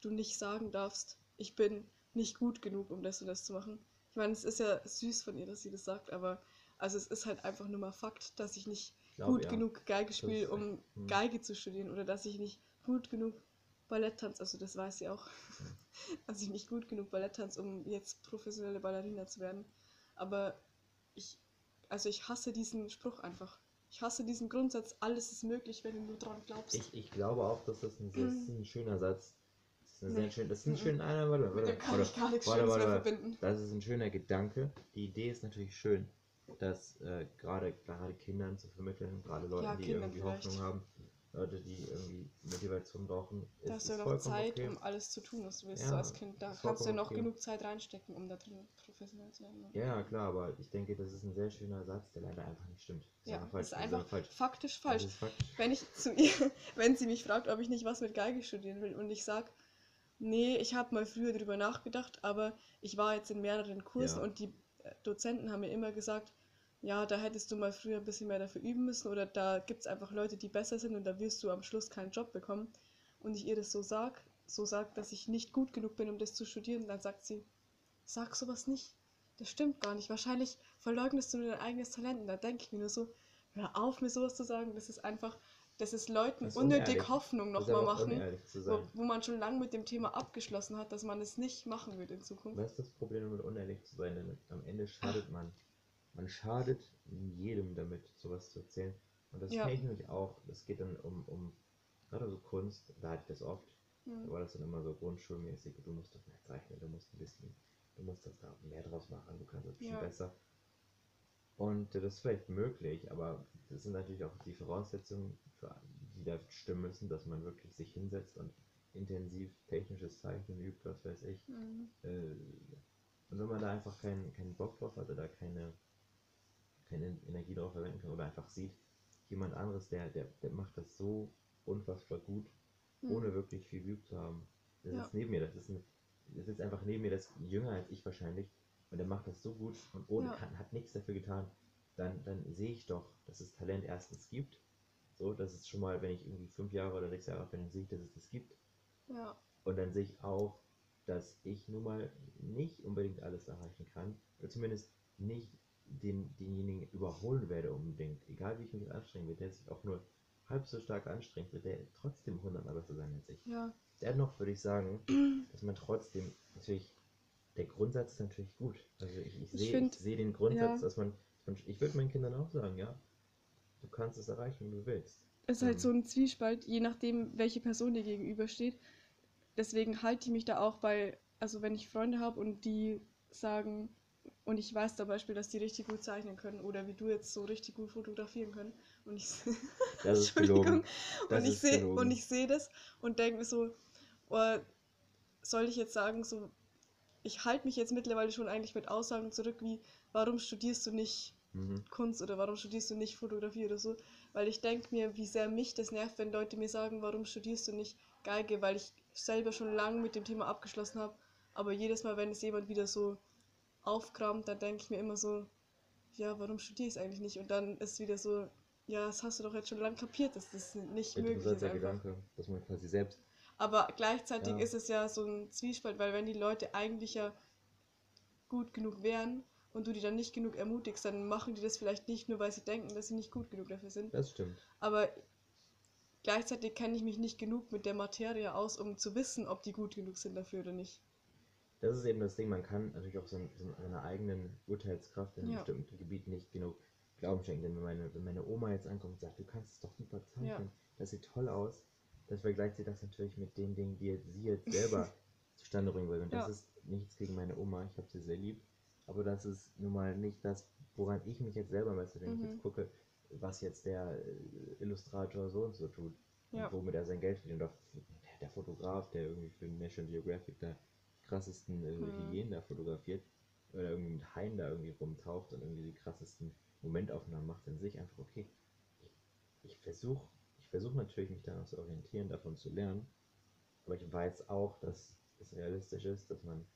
du nicht sagen darfst, ich bin nicht gut genug, um das und das zu machen. Ich meine, es ist ja süß von ihr, dass sie das sagt, aber also es ist halt einfach nur mal Fakt, dass ich nicht Glaub, gut ja. genug Geige spiele, um hm. Geige zu studieren oder dass ich nicht gut genug Ballett tanze, also das weiß sie auch, dass ich nicht gut genug Ballett tanze, um jetzt professionelle Ballerina zu werden. Aber ich, also ich hasse diesen Spruch einfach. Ich hasse diesen Grundsatz, alles ist möglich, wenn du nur dran glaubst. Ich, ich glaube auch, dass das ein, sehr, mhm. ein schöner Satz das ist, nee. schön, das ist ein schöner, einer, warte, warte, kann ich gar nichts warte, warte, warte, verbinden. Das ist ein schöner Gedanke. Die Idee ist natürlich schön, das äh, gerade gerade Kindern zu vermitteln, gerade Leuten, ja, die Kindern irgendwie vielleicht. Hoffnung haben, Leute, die irgendwie Motivation brauchen. Da hast du ja noch Zeit, okay. um alles zu tun, was du willst, ja, so als Kind. Da kannst du ja noch okay. genug Zeit reinstecken, um da drin professionell zu werden. Ja, klar, aber ich denke, das ist ein sehr schöner Satz, der leider einfach nicht stimmt. Das ja, ist falsch. ist einfach falsch. faktisch falsch. faktisch. Wenn ich zu ihr, wenn sie mich fragt, ob ich nicht was mit Geige studieren will und ich sage, Nee, ich habe mal früher drüber nachgedacht, aber ich war jetzt in mehreren Kursen ja. und die äh, Dozenten haben mir immer gesagt, ja, da hättest du mal früher ein bisschen mehr dafür üben müssen oder da gibt es einfach Leute, die besser sind und da wirst du am Schluss keinen Job bekommen. Und ich ihr das so sag, so sag, dass ich nicht gut genug bin, um das zu studieren, dann sagt sie, sag sowas nicht. Das stimmt gar nicht. Wahrscheinlich verleugnest du nur dein eigenes Talent. Und da denke ich mir nur so, hör auf, mir sowas zu sagen. Das ist einfach, das ist Leuten das ist unnötig unehrlich. Hoffnung nochmal machen, wo, wo, man schon lange mit dem Thema abgeschlossen hat, dass man es nicht machen wird in Zukunft. Was ist das Problem damit unehrlich zu sein? Denn am Ende schadet man. Man schadet jedem damit, sowas zu erzählen. Und das ja. kenne ich nämlich auch. Es geht dann um, um gerade so Kunst, da hatte ich das oft. Mhm. Da war das dann immer so grundschulmäßig, du musst doch mehr zeichnen, du musst ein bisschen, du musst das da mehr draus machen, du kannst das ein bisschen ja. besser. Und das ist vielleicht möglich, aber das sind natürlich auch die Voraussetzungen, für, die da stimmen müssen, dass man wirklich sich hinsetzt und intensiv technisches Zeichnen übt, was weiß ich. Mhm. Äh, und wenn man da einfach keinen, keinen Bock drauf hat oder keine, keine Energie drauf verwenden kann oder einfach sieht, jemand anderes, der, der, der macht das so unfassbar gut, mhm. ohne wirklich viel geübt zu haben. Das ja. ist neben mir, das ist, ein, das ist einfach neben mir, das ist jünger als ich wahrscheinlich und der macht das so gut und ohne, ja. kann, hat nichts dafür getan, dann, dann sehe ich doch, dass es Talent erstens gibt. So, dass es schon mal, wenn ich irgendwie fünf Jahre oder sechs Jahre bin, dann sehe ich, dass es das gibt. Ja. Und dann sehe ich auch, dass ich nun mal nicht unbedingt alles erreichen kann. Oder zumindest nicht den, denjenigen überholen werde unbedingt. Egal wie ich mich anstrengen werde, der sich auch nur halb so stark anstrengt, wird der trotzdem hundertmal besser sein als ich. Ja. Dennoch würde ich sagen, dass man trotzdem natürlich der Grundsatz ist natürlich gut. Also ich, ich sehe seh den Grundsatz, ja. dass man, ich würde meinen Kindern auch sagen, ja, du kannst es erreichen, wenn du willst. Es ist halt ähm. so ein Zwiespalt, je nachdem, welche Person dir gegenübersteht. Deswegen halte ich mich da auch bei, also wenn ich Freunde habe und die sagen, und ich weiß zum Beispiel, dass die richtig gut zeichnen können oder wie du jetzt so richtig gut fotografieren können. Und ich, das ist gelogen. Das und ich sehe und ich sehe das und denke mir so, oh, soll ich jetzt sagen, so ich halte mich jetzt mittlerweile schon eigentlich mit Aussagen zurück wie, warum studierst du nicht mhm. Kunst oder warum studierst du nicht Fotografie oder so? Weil ich denke mir, wie sehr mich das nervt, wenn Leute mir sagen, warum studierst du nicht Geige, weil ich selber schon lange mit dem Thema abgeschlossen habe. Aber jedes Mal, wenn es jemand wieder so aufkramt, dann denke ich mir immer so, ja, warum studiere ich es eigentlich nicht? Und dann ist wieder so, ja, das hast du doch jetzt schon lange kapiert, dass das nicht möglich ist. Der Gedanke, dass man quasi selbst aber gleichzeitig ja. ist es ja so ein Zwiespalt, weil wenn die Leute eigentlich ja gut genug wären und du die dann nicht genug ermutigst, dann machen die das vielleicht nicht nur, weil sie denken, dass sie nicht gut genug dafür sind. Das stimmt. Aber gleichzeitig kenne ich mich nicht genug mit der Materie aus, um zu wissen, ob die gut genug sind dafür oder nicht. Das ist eben das Ding, man kann natürlich auch so, so seiner eigenen Urteilskraft in Ja. bestimmten Gebieten nicht genug Glauben schenken. Denn wenn meine, wenn meine Oma jetzt ankommt und sagt, du kannst es doch super zeichnen, Ja. das sieht toll aus, dann vergleicht sie das natürlich mit den Dingen, die jetzt, sie jetzt selber zustande bringen will. Und das Ja. ist nichts gegen meine Oma, ich habe sie sehr lieb, aber das ist nun mal nicht das, woran ich mich jetzt selber messe, wenn ich Mhm. jetzt gucke, was jetzt der äh, Illustrator so und so tut Ja. und womit er sein Geld verdient. Oder der, der Fotograf, der irgendwie für National Geographic da krassesten Mhm. Hyänen da fotografiert oder irgendwie mit Haien da irgendwie rumtaucht und irgendwie die krassesten Momentaufnahmen macht in sich einfach okay. Ich, ich versuche ich versuch natürlich mich danach zu orientieren, davon zu lernen, aber ich weiß auch, dass es realistisch ist, dass man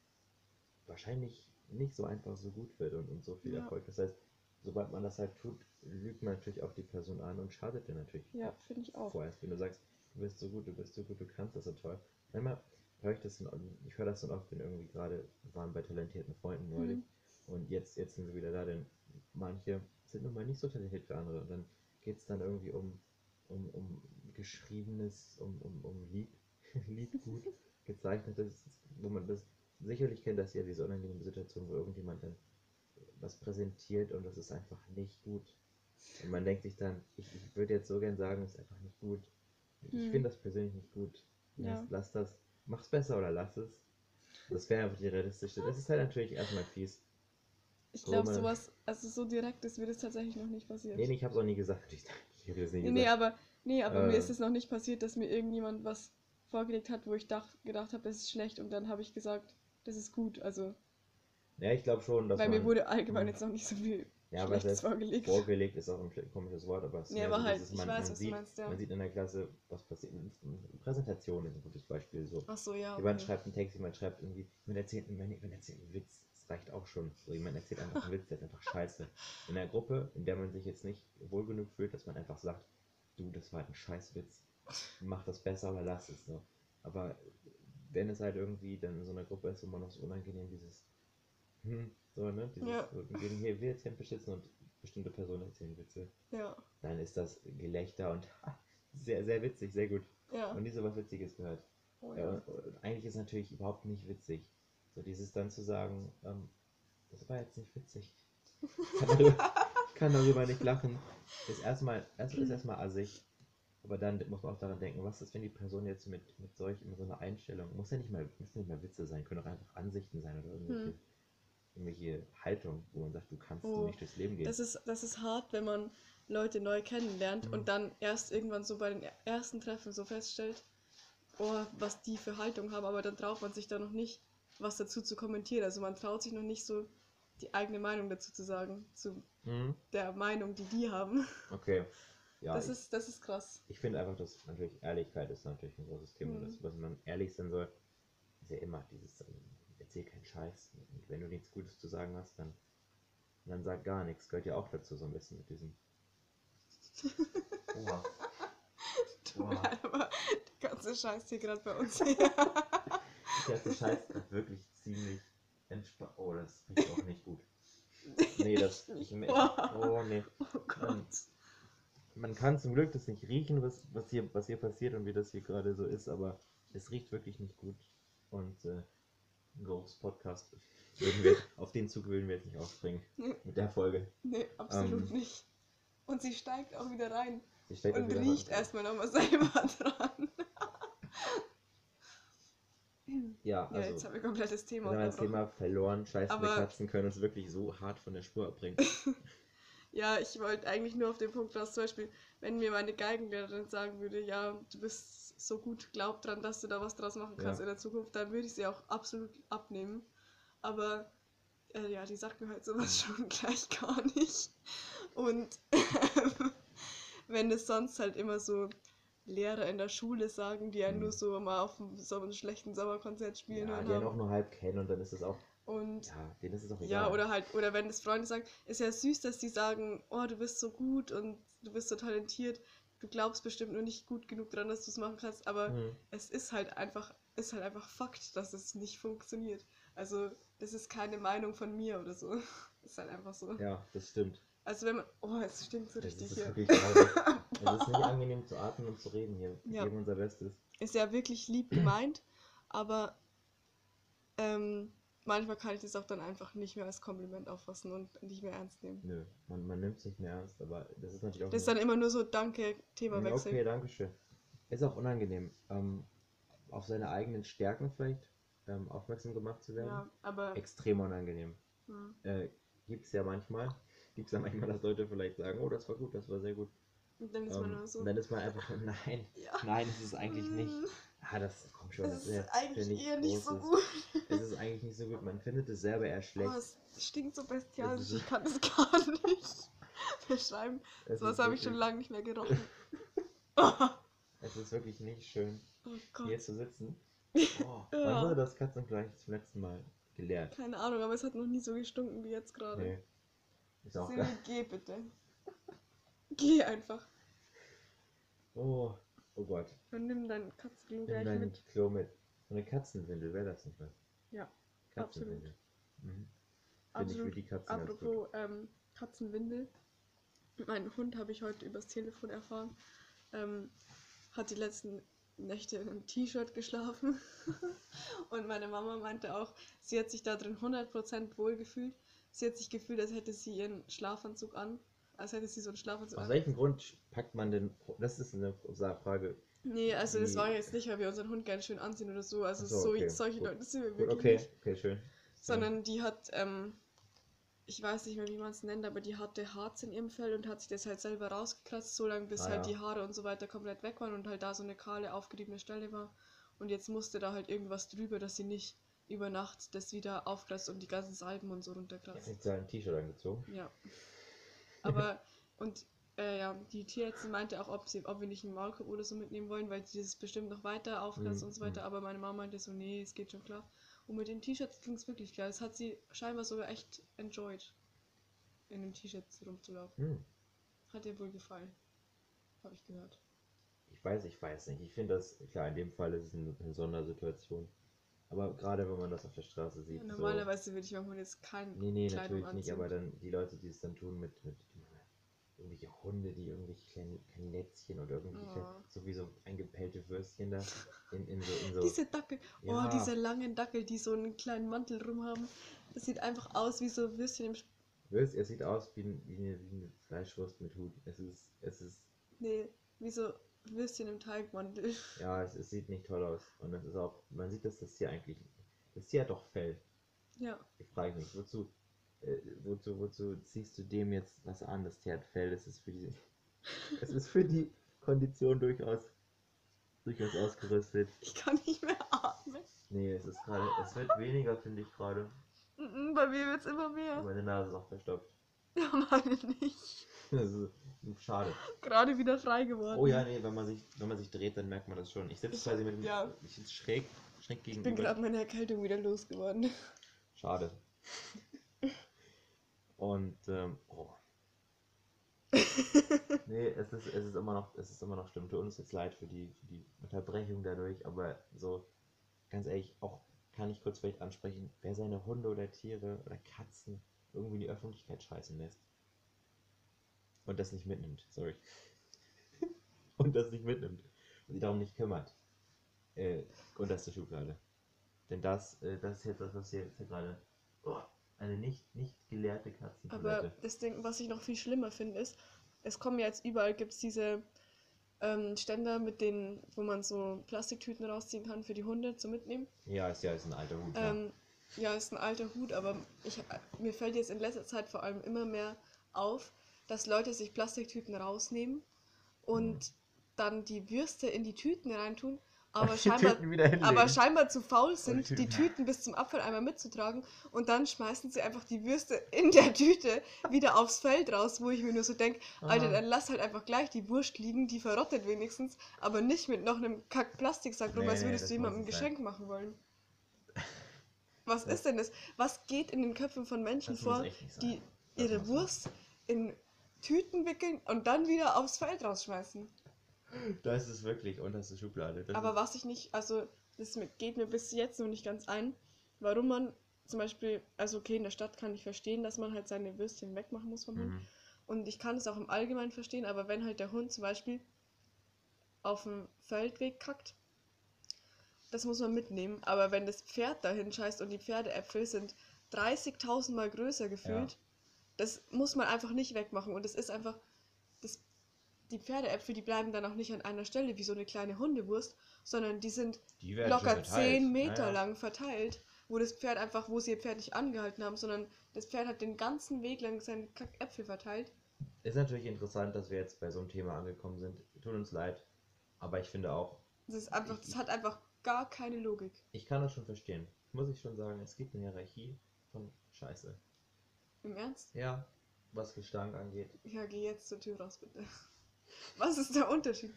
wahrscheinlich nicht so einfach so gut wird und, und so viel Ja. Erfolg. Das heißt, sobald man das halt tut, lügt man natürlich auch die Person an und schadet dir natürlich Ja, finde ich auch. vorerst, wenn du sagst, du bist so gut, du bist so gut, du kannst das so toll. Manchmal höre ich das, dann, ich höre das dann oft, wenn irgendwie gerade waren bei talentierten Freunden neulich Mhm. und jetzt, jetzt sind sie wieder da, denn manche sind nun mal nicht so talentiert für andere und dann geht es dann irgendwie um, um, um geschriebenes, um, um, um Lied, Liedgut, gezeichnetes, wo man das sicherlich kennt, das ja diese unangenehme Situation, wo irgendjemand dann was präsentiert und das ist einfach nicht gut. Und man denkt sich dann, ich, ich würde jetzt so gern sagen, es ist einfach nicht gut. Ich Hm. finde das persönlich nicht gut. Ja. Lass, lass das, mach's besser oder lass es. Das wäre einfach die realistische. Das ist halt natürlich erstmal fies. Ich glaube, sowas, also so direkt ist mir das tatsächlich noch nicht passiert. Nee, nee, ich hab's auch nie gesagt. Ich, ich habe das nie Nee, nee, gesagt. aber, nee, aber mir Äh. ist es noch nicht passiert, dass mir irgendjemand was vorgelegt hat, wo ich dach, gedacht habe, das ist schlecht und dann habe ich gesagt, das ist gut. Also, ja, ich glaube schon, dass weil man, mir wurde allgemein Hm. jetzt noch nicht so viel ja, aber Schlechtes selbst vorgelegt. vorgelegt ist auch ein komisches Wort, aber es ist Nee, aber so halt, dieses, ich man, weiß, man, was du sieht, meinst, ja. man sieht in der Klasse, was passiert. Präsentation ist ein gutes Beispiel. So. Ach so, ja. Jemand okay. schreibt einen Text, jemand schreibt irgendwie, man erzählt, man, man erzählt einen Witz, das reicht auch schon. So, jemand erzählt einfach einen Witz, der ist einfach scheiße. In einer Gruppe, in der man sich jetzt nicht wohl genug fühlt, dass man einfach sagt, du, das war halt ein Scheißwitz, mach das besser oder lass es so. Aber wenn es halt irgendwie dann in so einer Gruppe ist, wo man noch so unangenehm dieses, hm, so, ne, dieses, Ja. so, wir hier, beschissen und bestimmte Personen erzählen Witze, Ja, dann ist das Gelächter und sehr, sehr witzig, sehr gut. ja. Und nie so was Witziges gehört. Oh, Ja, ja. und, und eigentlich ist es natürlich überhaupt nicht witzig. So dieses dann zu sagen, ähm, das war jetzt nicht witzig. Ich kann darüber, ich kann darüber nicht lachen. Ist erstmal erst, ist erstmal assig. Aber dann muss man auch daran denken, was ist, wenn die Person jetzt mit, mit solch mit so einer Einstellung, muss ja nicht mal, müssen nicht mal Witze sein, können auch einfach Ansichten sein oder irgendwelche, Hm. Irgendwelche Haltung, wo man sagt, du kannst Oh, nicht durchs Leben gehen. Das ist, das ist hart, wenn man Leute neu kennenlernt Mhm. und dann erst irgendwann so bei den ersten Treffen so feststellt, oh, was die für Haltung haben, aber dann traut man sich da noch nicht, was dazu zu kommentieren. Also man traut sich noch nicht so, die eigene Meinung dazu zu sagen, zu Mhm. der Meinung, die die haben. Okay. Ja, das, ich, ist, das ist krass. ich finde einfach, dass natürlich Ehrlichkeit ist natürlich ein großes Thema. Mhm. Das, was man ehrlich sein soll, ist ja immer dieses, ähm, erzähl keinen Scheiß. Und wenn du nichts Gutes zu sagen hast, dann, dann sag gar nichts. Gehört ja auch dazu so ein bisschen mit diesem. Oha. Leid, aber der ganze Scheiß hier gerade bei uns. Der ganze Scheiß ist wirklich ziemlich entspannt. Oh, das riecht auch nicht gut. Nee, das. Ich, ich, oh, nee. oh Gott. Man kann zum Glück das nicht riechen, was, was, hier, was hier passiert und wie das hier gerade so ist, aber es riecht wirklich nicht gut. Und äh, Ghost Podcast würden wir, auf den Zug würden wir jetzt nicht aufspringen mit der Folge. Nee, absolut Ähm, nicht. Und sie steigt auch wieder rein Sie auch und wieder riecht dran. erstmal nochmal selber dran. Ja, Ja, jetzt also haben wir komplett das Thema wir haben das. Thema verloren. Scheiße, Aber- Katzen können uns wirklich so hart von der Spur abbringen. Ja, ich wollte eigentlich nur auf den Punkt raus, zum Beispiel, wenn mir meine Geigenlehrerin sagen würde, ja, du bist so gut, glaub dran, dass du da was draus machen kannst Ja. in der Zukunft, dann würde ich sie auch absolut abnehmen. Aber äh, ja, die sagt mir halt sowas schon gleich gar nicht. Und wenn es sonst halt immer so Lehrer in der Schule sagen, die ja Mhm. nur so mal auf einem, so einem schlechten Sommerkonzert spielen Ja, die haben. auch nur halb kennen und dann ist es auch, Und ja, denen ist es auch egal. ja, oder halt, oder wenn es Freunde sagen, ist ja süß, dass die sagen, oh, du bist so gut und du bist so talentiert, du glaubst bestimmt nur nicht gut genug dran, dass du es machen kannst, aber Mhm. es ist halt einfach, ist halt einfach Fakt, dass es nicht funktioniert. Also, das ist keine Meinung von mir oder so. ist halt einfach so. Ja, das stimmt. Also wenn man. Oh, es stinkt so Das richtig hier. Es ist nicht angenehm zu atmen und zu reden hier. Wir Ja. geben unser Bestes. Ist ja wirklich lieb gemeint, aber ähm, manchmal kann ich das auch dann einfach nicht mehr als Kompliment auffassen und nicht mehr ernst nehmen. Nö, man, man nimmt es nicht mehr ernst, aber das ist natürlich auch. Das ist dann immer nur so, danke, Themawechsel. Okay, danke schön. Ist auch unangenehm, ähm, auf seine eigenen Stärken vielleicht ähm, aufmerksam gemacht zu werden. Ja, aber. Extrem unangenehm. hm. Äh, Gibt es ja manchmal. Gibt es ja manchmal, dass Leute vielleicht sagen, oh, das war gut, das war sehr gut. Und dann ist man Ähm, nur so. Und dann ist man einfach, nein, ja. nein, das ist eigentlich nicht. Ah, das kommt schon. Das wär- ist eigentlich eher nicht so gut. Es ist eigentlich nicht so gut. Man findet es selber eher schlecht. Oh, es stinkt so bestialisch. Das Ich kann das gar nicht beschreiben. Es So was ist habe ich schon lange nicht mehr gerochen. oh Es ist wirklich nicht schön, Gott. hier zu sitzen. Oh, Wann Ja. wurde das Katzenfleisch zum letzten Mal geleert? Keine Ahnung, aber es hat noch nie so gestunken wie jetzt gerade. Nee. Ist auch geil. geh bitte. Geh einfach. Oh, oh Gott. Und nimm dein Katzenklo Nimm gleich dein mit. Klo mit. So eine Katzenwindel, wäre das nicht was? Ja, Katzenwindel. Mhm. Finde ich für absolut. die. Apropos ähm, Katzenwindel. Mein Hund habe ich heute übers Telefon erfahren. Ähm, hat die letzten Nächte in einem T-Shirt geschlafen. Und meine Mama meinte auch, sie hat sich da drin 100% wohl gefühlt. Sie hat sich gefühlt, als hätte sie ihren Schlafanzug an. Als hätte sie so einen Schlafanzug Aus an. welchem Grund packt man denn. Das ist eine Frage. Nee, also das war jetzt nicht, weil wir unseren Hund gerne schön anziehen oder so. Also Ach so, so, okay, solche gut. Leute sind wir wirklich okay, nicht. okay, schön. Sondern die hat, ähm, ich weiß nicht mehr, wie man es nennt, aber die hatte Harz in ihrem Fell und hat sich das halt selber rausgekratzt, so lange bis Ah, halt ja. die Haare und so weiter komplett weg waren und halt da so eine kahle, aufgeriebene Stelle war. Und jetzt musste da halt irgendwas drüber, dass sie nicht über Nacht das wieder aufkratzt und die ganzen Salben und so runterkratzt. nicht so ein T-Shirt angezogen. Ja. Aber, und äh, ja, die Tierärztin meinte auch, ob, sie, ob wir nicht einen Maulkorb oder so mitnehmen wollen, weil die das bestimmt noch weiter aufkratzt Mhm, und so weiter. mhm. Aber meine Mama meinte so, nee, es geht schon klar. Und mit den T-Shirts ging es wirklich klar. Das hat sie scheinbar sogar echt enjoyed, in den T-Shirts rumzulaufen. Hm. Hat ihr wohl gefallen. Habe ich gehört. Ich weiß, ich weiß nicht. Ich finde das, klar, in dem Fall ist es eine, eine Sondersituation. Aber gerade wenn man das auf der Straße sieht. Ja, normalerweise würde ich Hund jetzt kein So, nee, nee, Kleidung natürlich nicht, anziehen. aber dann die Leute, die es dann tun mit, mit irgendwelche Hunde, die irgendwelche kleinen Lätzchen oder irgendwelche, Oh. so wie so eingepellte Würstchen da in, in so, in so. Diese Dackel, Ja. oh, diese langen Dackel, die so einen kleinen Mantel rum haben. Das sieht einfach aus wie so Würstchen im Sp Würst, es sieht aus wie, ein, wie, eine, wie eine Fleischwurst mit Hut. Es ist, es ist, Nee, wie so Würstchen im Teigmantel. ja, es, es sieht nicht toll aus. Und es ist auch, man sieht, dass das Tier eigentlich, das Tier hat doch Fell. Ja. Ich frage mich, wozu, äh, wozu, wozu ziehst du dem jetzt was an? Das Tier hat Fell, das ist für die, es ist für die Kondition durchaus, durchaus ausgerüstet. Ich kann nicht mehr atmen. Nee, es ist gerade, es wird weniger, finde ich gerade. Bei mir wird es immer mehr. Meine Nase ist auch verstopft. Ja, meine nicht. Das ist schade. Gerade wieder frei geworden. Oh ja, nee, wenn man sich, wenn man sich dreht, dann merkt man das schon. Ich sitze quasi mit dem, ja. ich sitze schräg, schräg ich bin gegenüber. gerade meine Erkältung wieder losgeworden. Schade. Und, ähm, oh. nee, es ist, es ist immer noch, es ist immer noch schlimm. Tut uns jetzt leid für die, für die Unterbrechung dadurch, aber so, ganz ehrlich, auch kann ich kurz vielleicht ansprechen, wer seine Hunde oder Tiere oder Katzen irgendwie in die Öffentlichkeit scheißen lässt. Und das nicht mitnimmt, sorry. und das nicht mitnimmt. Und sich darum nicht kümmert. Äh, unterste Schublade. Denn das, äh, das ist jetzt das, was hier, jetzt hier gerade. Oh, eine nicht, nicht gelehrte Aber Katzentoilette. das Ding, was ich noch viel schlimmer finde, ist, es kommen ja jetzt überall, gibt es diese ähm, Ständer mit denen, wo man so Plastiktüten rausziehen kann für die Hunde zum Mitnehmen. Ja, ist ja ist ein alter Hut. ja. Ähm, ja, ist ein alter Hut, aber ich, mir fällt jetzt in letzter Zeit vor allem immer mehr auf, dass Leute sich Plastiktüten rausnehmen und Mhm. dann die Würste in die Tüten reintun, aber scheinbar, aber scheinbar zu faul sind, die Tüten bis zum Abfalleimer mitzutragen und dann schmeißen sie einfach die Würste in der Tüte wieder aufs Feld raus, wo ich mir nur so denke, Alter, dann lass halt einfach gleich die Wurst liegen, die verrottet wenigstens, aber nicht mit noch einem Kack Plastiksack rum, Nee, als würdest du jemandem ein es sein. Geschenk machen wollen. Was Das- ist denn das? Was geht in den Köpfen von Menschen vor, die ihre Wurst in Tüten wickeln und dann wieder aufs Feld rausschmeißen? Das ist wirklich unterste Schublade. Das Aber ist, was ich nicht, also das geht mir bis jetzt noch nicht ganz ein, warum man zum Beispiel, also okay, in der Stadt kann ich verstehen, dass man halt seine Würstchen wegmachen muss vom Hund. Mhm. Und ich kann es auch im Allgemeinen verstehen, aber wenn halt der Hund zum Beispiel auf dem Feldweg kackt das muss man mitnehmen. Aber wenn das Pferd dahin scheißt und die Pferdeäpfel sind 30.000 Mal größer gefühlt, Ja. das muss man einfach nicht wegmachen. Und es ist einfach, die Pferdeäpfel, die bleiben dann auch nicht an einer Stelle wie so eine kleine Hundewurst, sondern die sind Die locker schon verteilt. 10 Meter Ja, ja. lang verteilt, wo das Pferd einfach, wo sie ihr Pferd nicht angehalten haben, sondern das Pferd hat den ganzen Weg lang seine Kackäpfel verteilt. Ist natürlich interessant, dass wir jetzt bei so einem Thema angekommen sind. Tut uns leid. Aber ich finde auch, Das ist einfach, das hat einfach gar keine Logik. ich kann das schon verstehen. Muss ich schon sagen, es gibt eine Hierarchie von Scheiße. Im Ernst? Ja, was Gestank angeht. Ja, geh jetzt zur Tür raus, bitte. Was ist der Unterschied?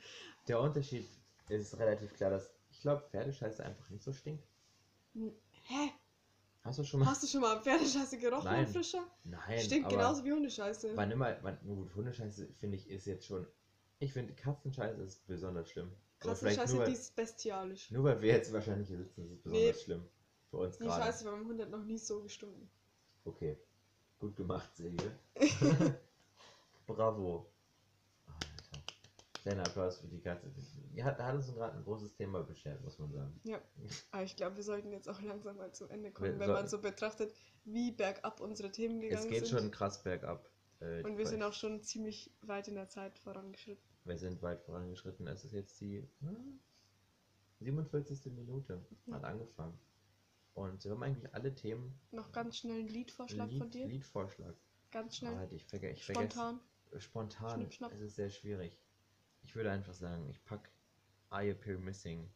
Der Unterschied ist relativ klar, dass ich glaube, Pferdescheiße einfach nicht so stinkt. Hä? Hast du schon mal? Hast du schon mal Pferdescheiße gerochen, Nein. Frischer? Nein, Stinkt genauso wie Hundescheiße. wann immer, wann, gut, Hundescheiße finde ich ist jetzt schon. Ich finde Katzenscheiße ist besonders schlimm. Katzenscheiße, nur, die ist bestialisch. Nur weil wir jetzt wahrscheinlich hier sitzen, ist es besonders Nee. schlimm. Für uns Die gerade. Scheiße bei meinem Hund hat noch nie so gestunken. Okay. Gut gemacht, Silje. Bravo. Kleiner Applaus für die Katze. Die hat, hat uns gerade ein großes Thema beschert, muss man sagen. Aber ich glaube, wir sollten jetzt auch langsam mal zum Ende kommen, Wir wenn sollten- man so betrachtet, wie bergab unsere Themen gegangen Es geht sind. schon krass bergab. Äh, Und wir ich sind auch schon ziemlich weit in der Zeit vorangeschritten. Wir sind weit vorangeschritten. Es ist jetzt die hm, 47. Minute. Ja. Hat angefangen. Und wir haben eigentlich alle Themen. Noch ganz schnell ein Liedvorschlag Lied, von dir. Liedvorschlag. Ganz schnell. Ah, ich verge ich vergesse. Spontan. Spontan. Schnipp, schnapp. Es ist sehr schwierig. Ich würde einfach sagen, ich pack I Appear Missing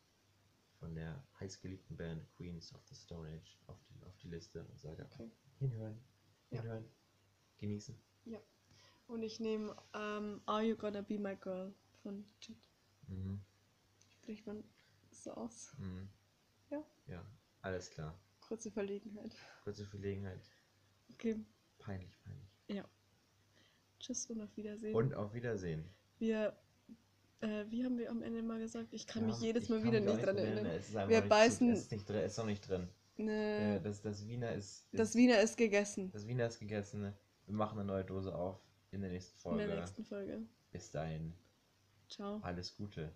von der heißgeliebten Band Queens of the Stone Age auf die, auf die Liste und sage Okay. hinhören, Ja. hinhören, genießen. Und ich nehme ähm, Are You Gonna Be My Girl von Jit. Mhm. Spricht man so aus? Mhm. Ja. Ja, alles klar. Kurze Verlegenheit. Kurze Verlegenheit. Okay. Peinlich, peinlich. Tschüss und auf Wiedersehen. Und auf Wiedersehen. wir, äh, wie haben wir am Ende mal gesagt? Ich kann Ja, mich jedes Mal wieder nicht dran erinnern. Es ist einfach Wir beißen- es ist nicht drin, ist noch nicht drin. Ne, das, das Wiener ist, ist das Wiener ist gegessen. das Wiener ist gegessen. Wir machen eine neue Dose auf in der nächsten In Folge. der nächsten Folge. Bis dahin, Ciao. alles Gute.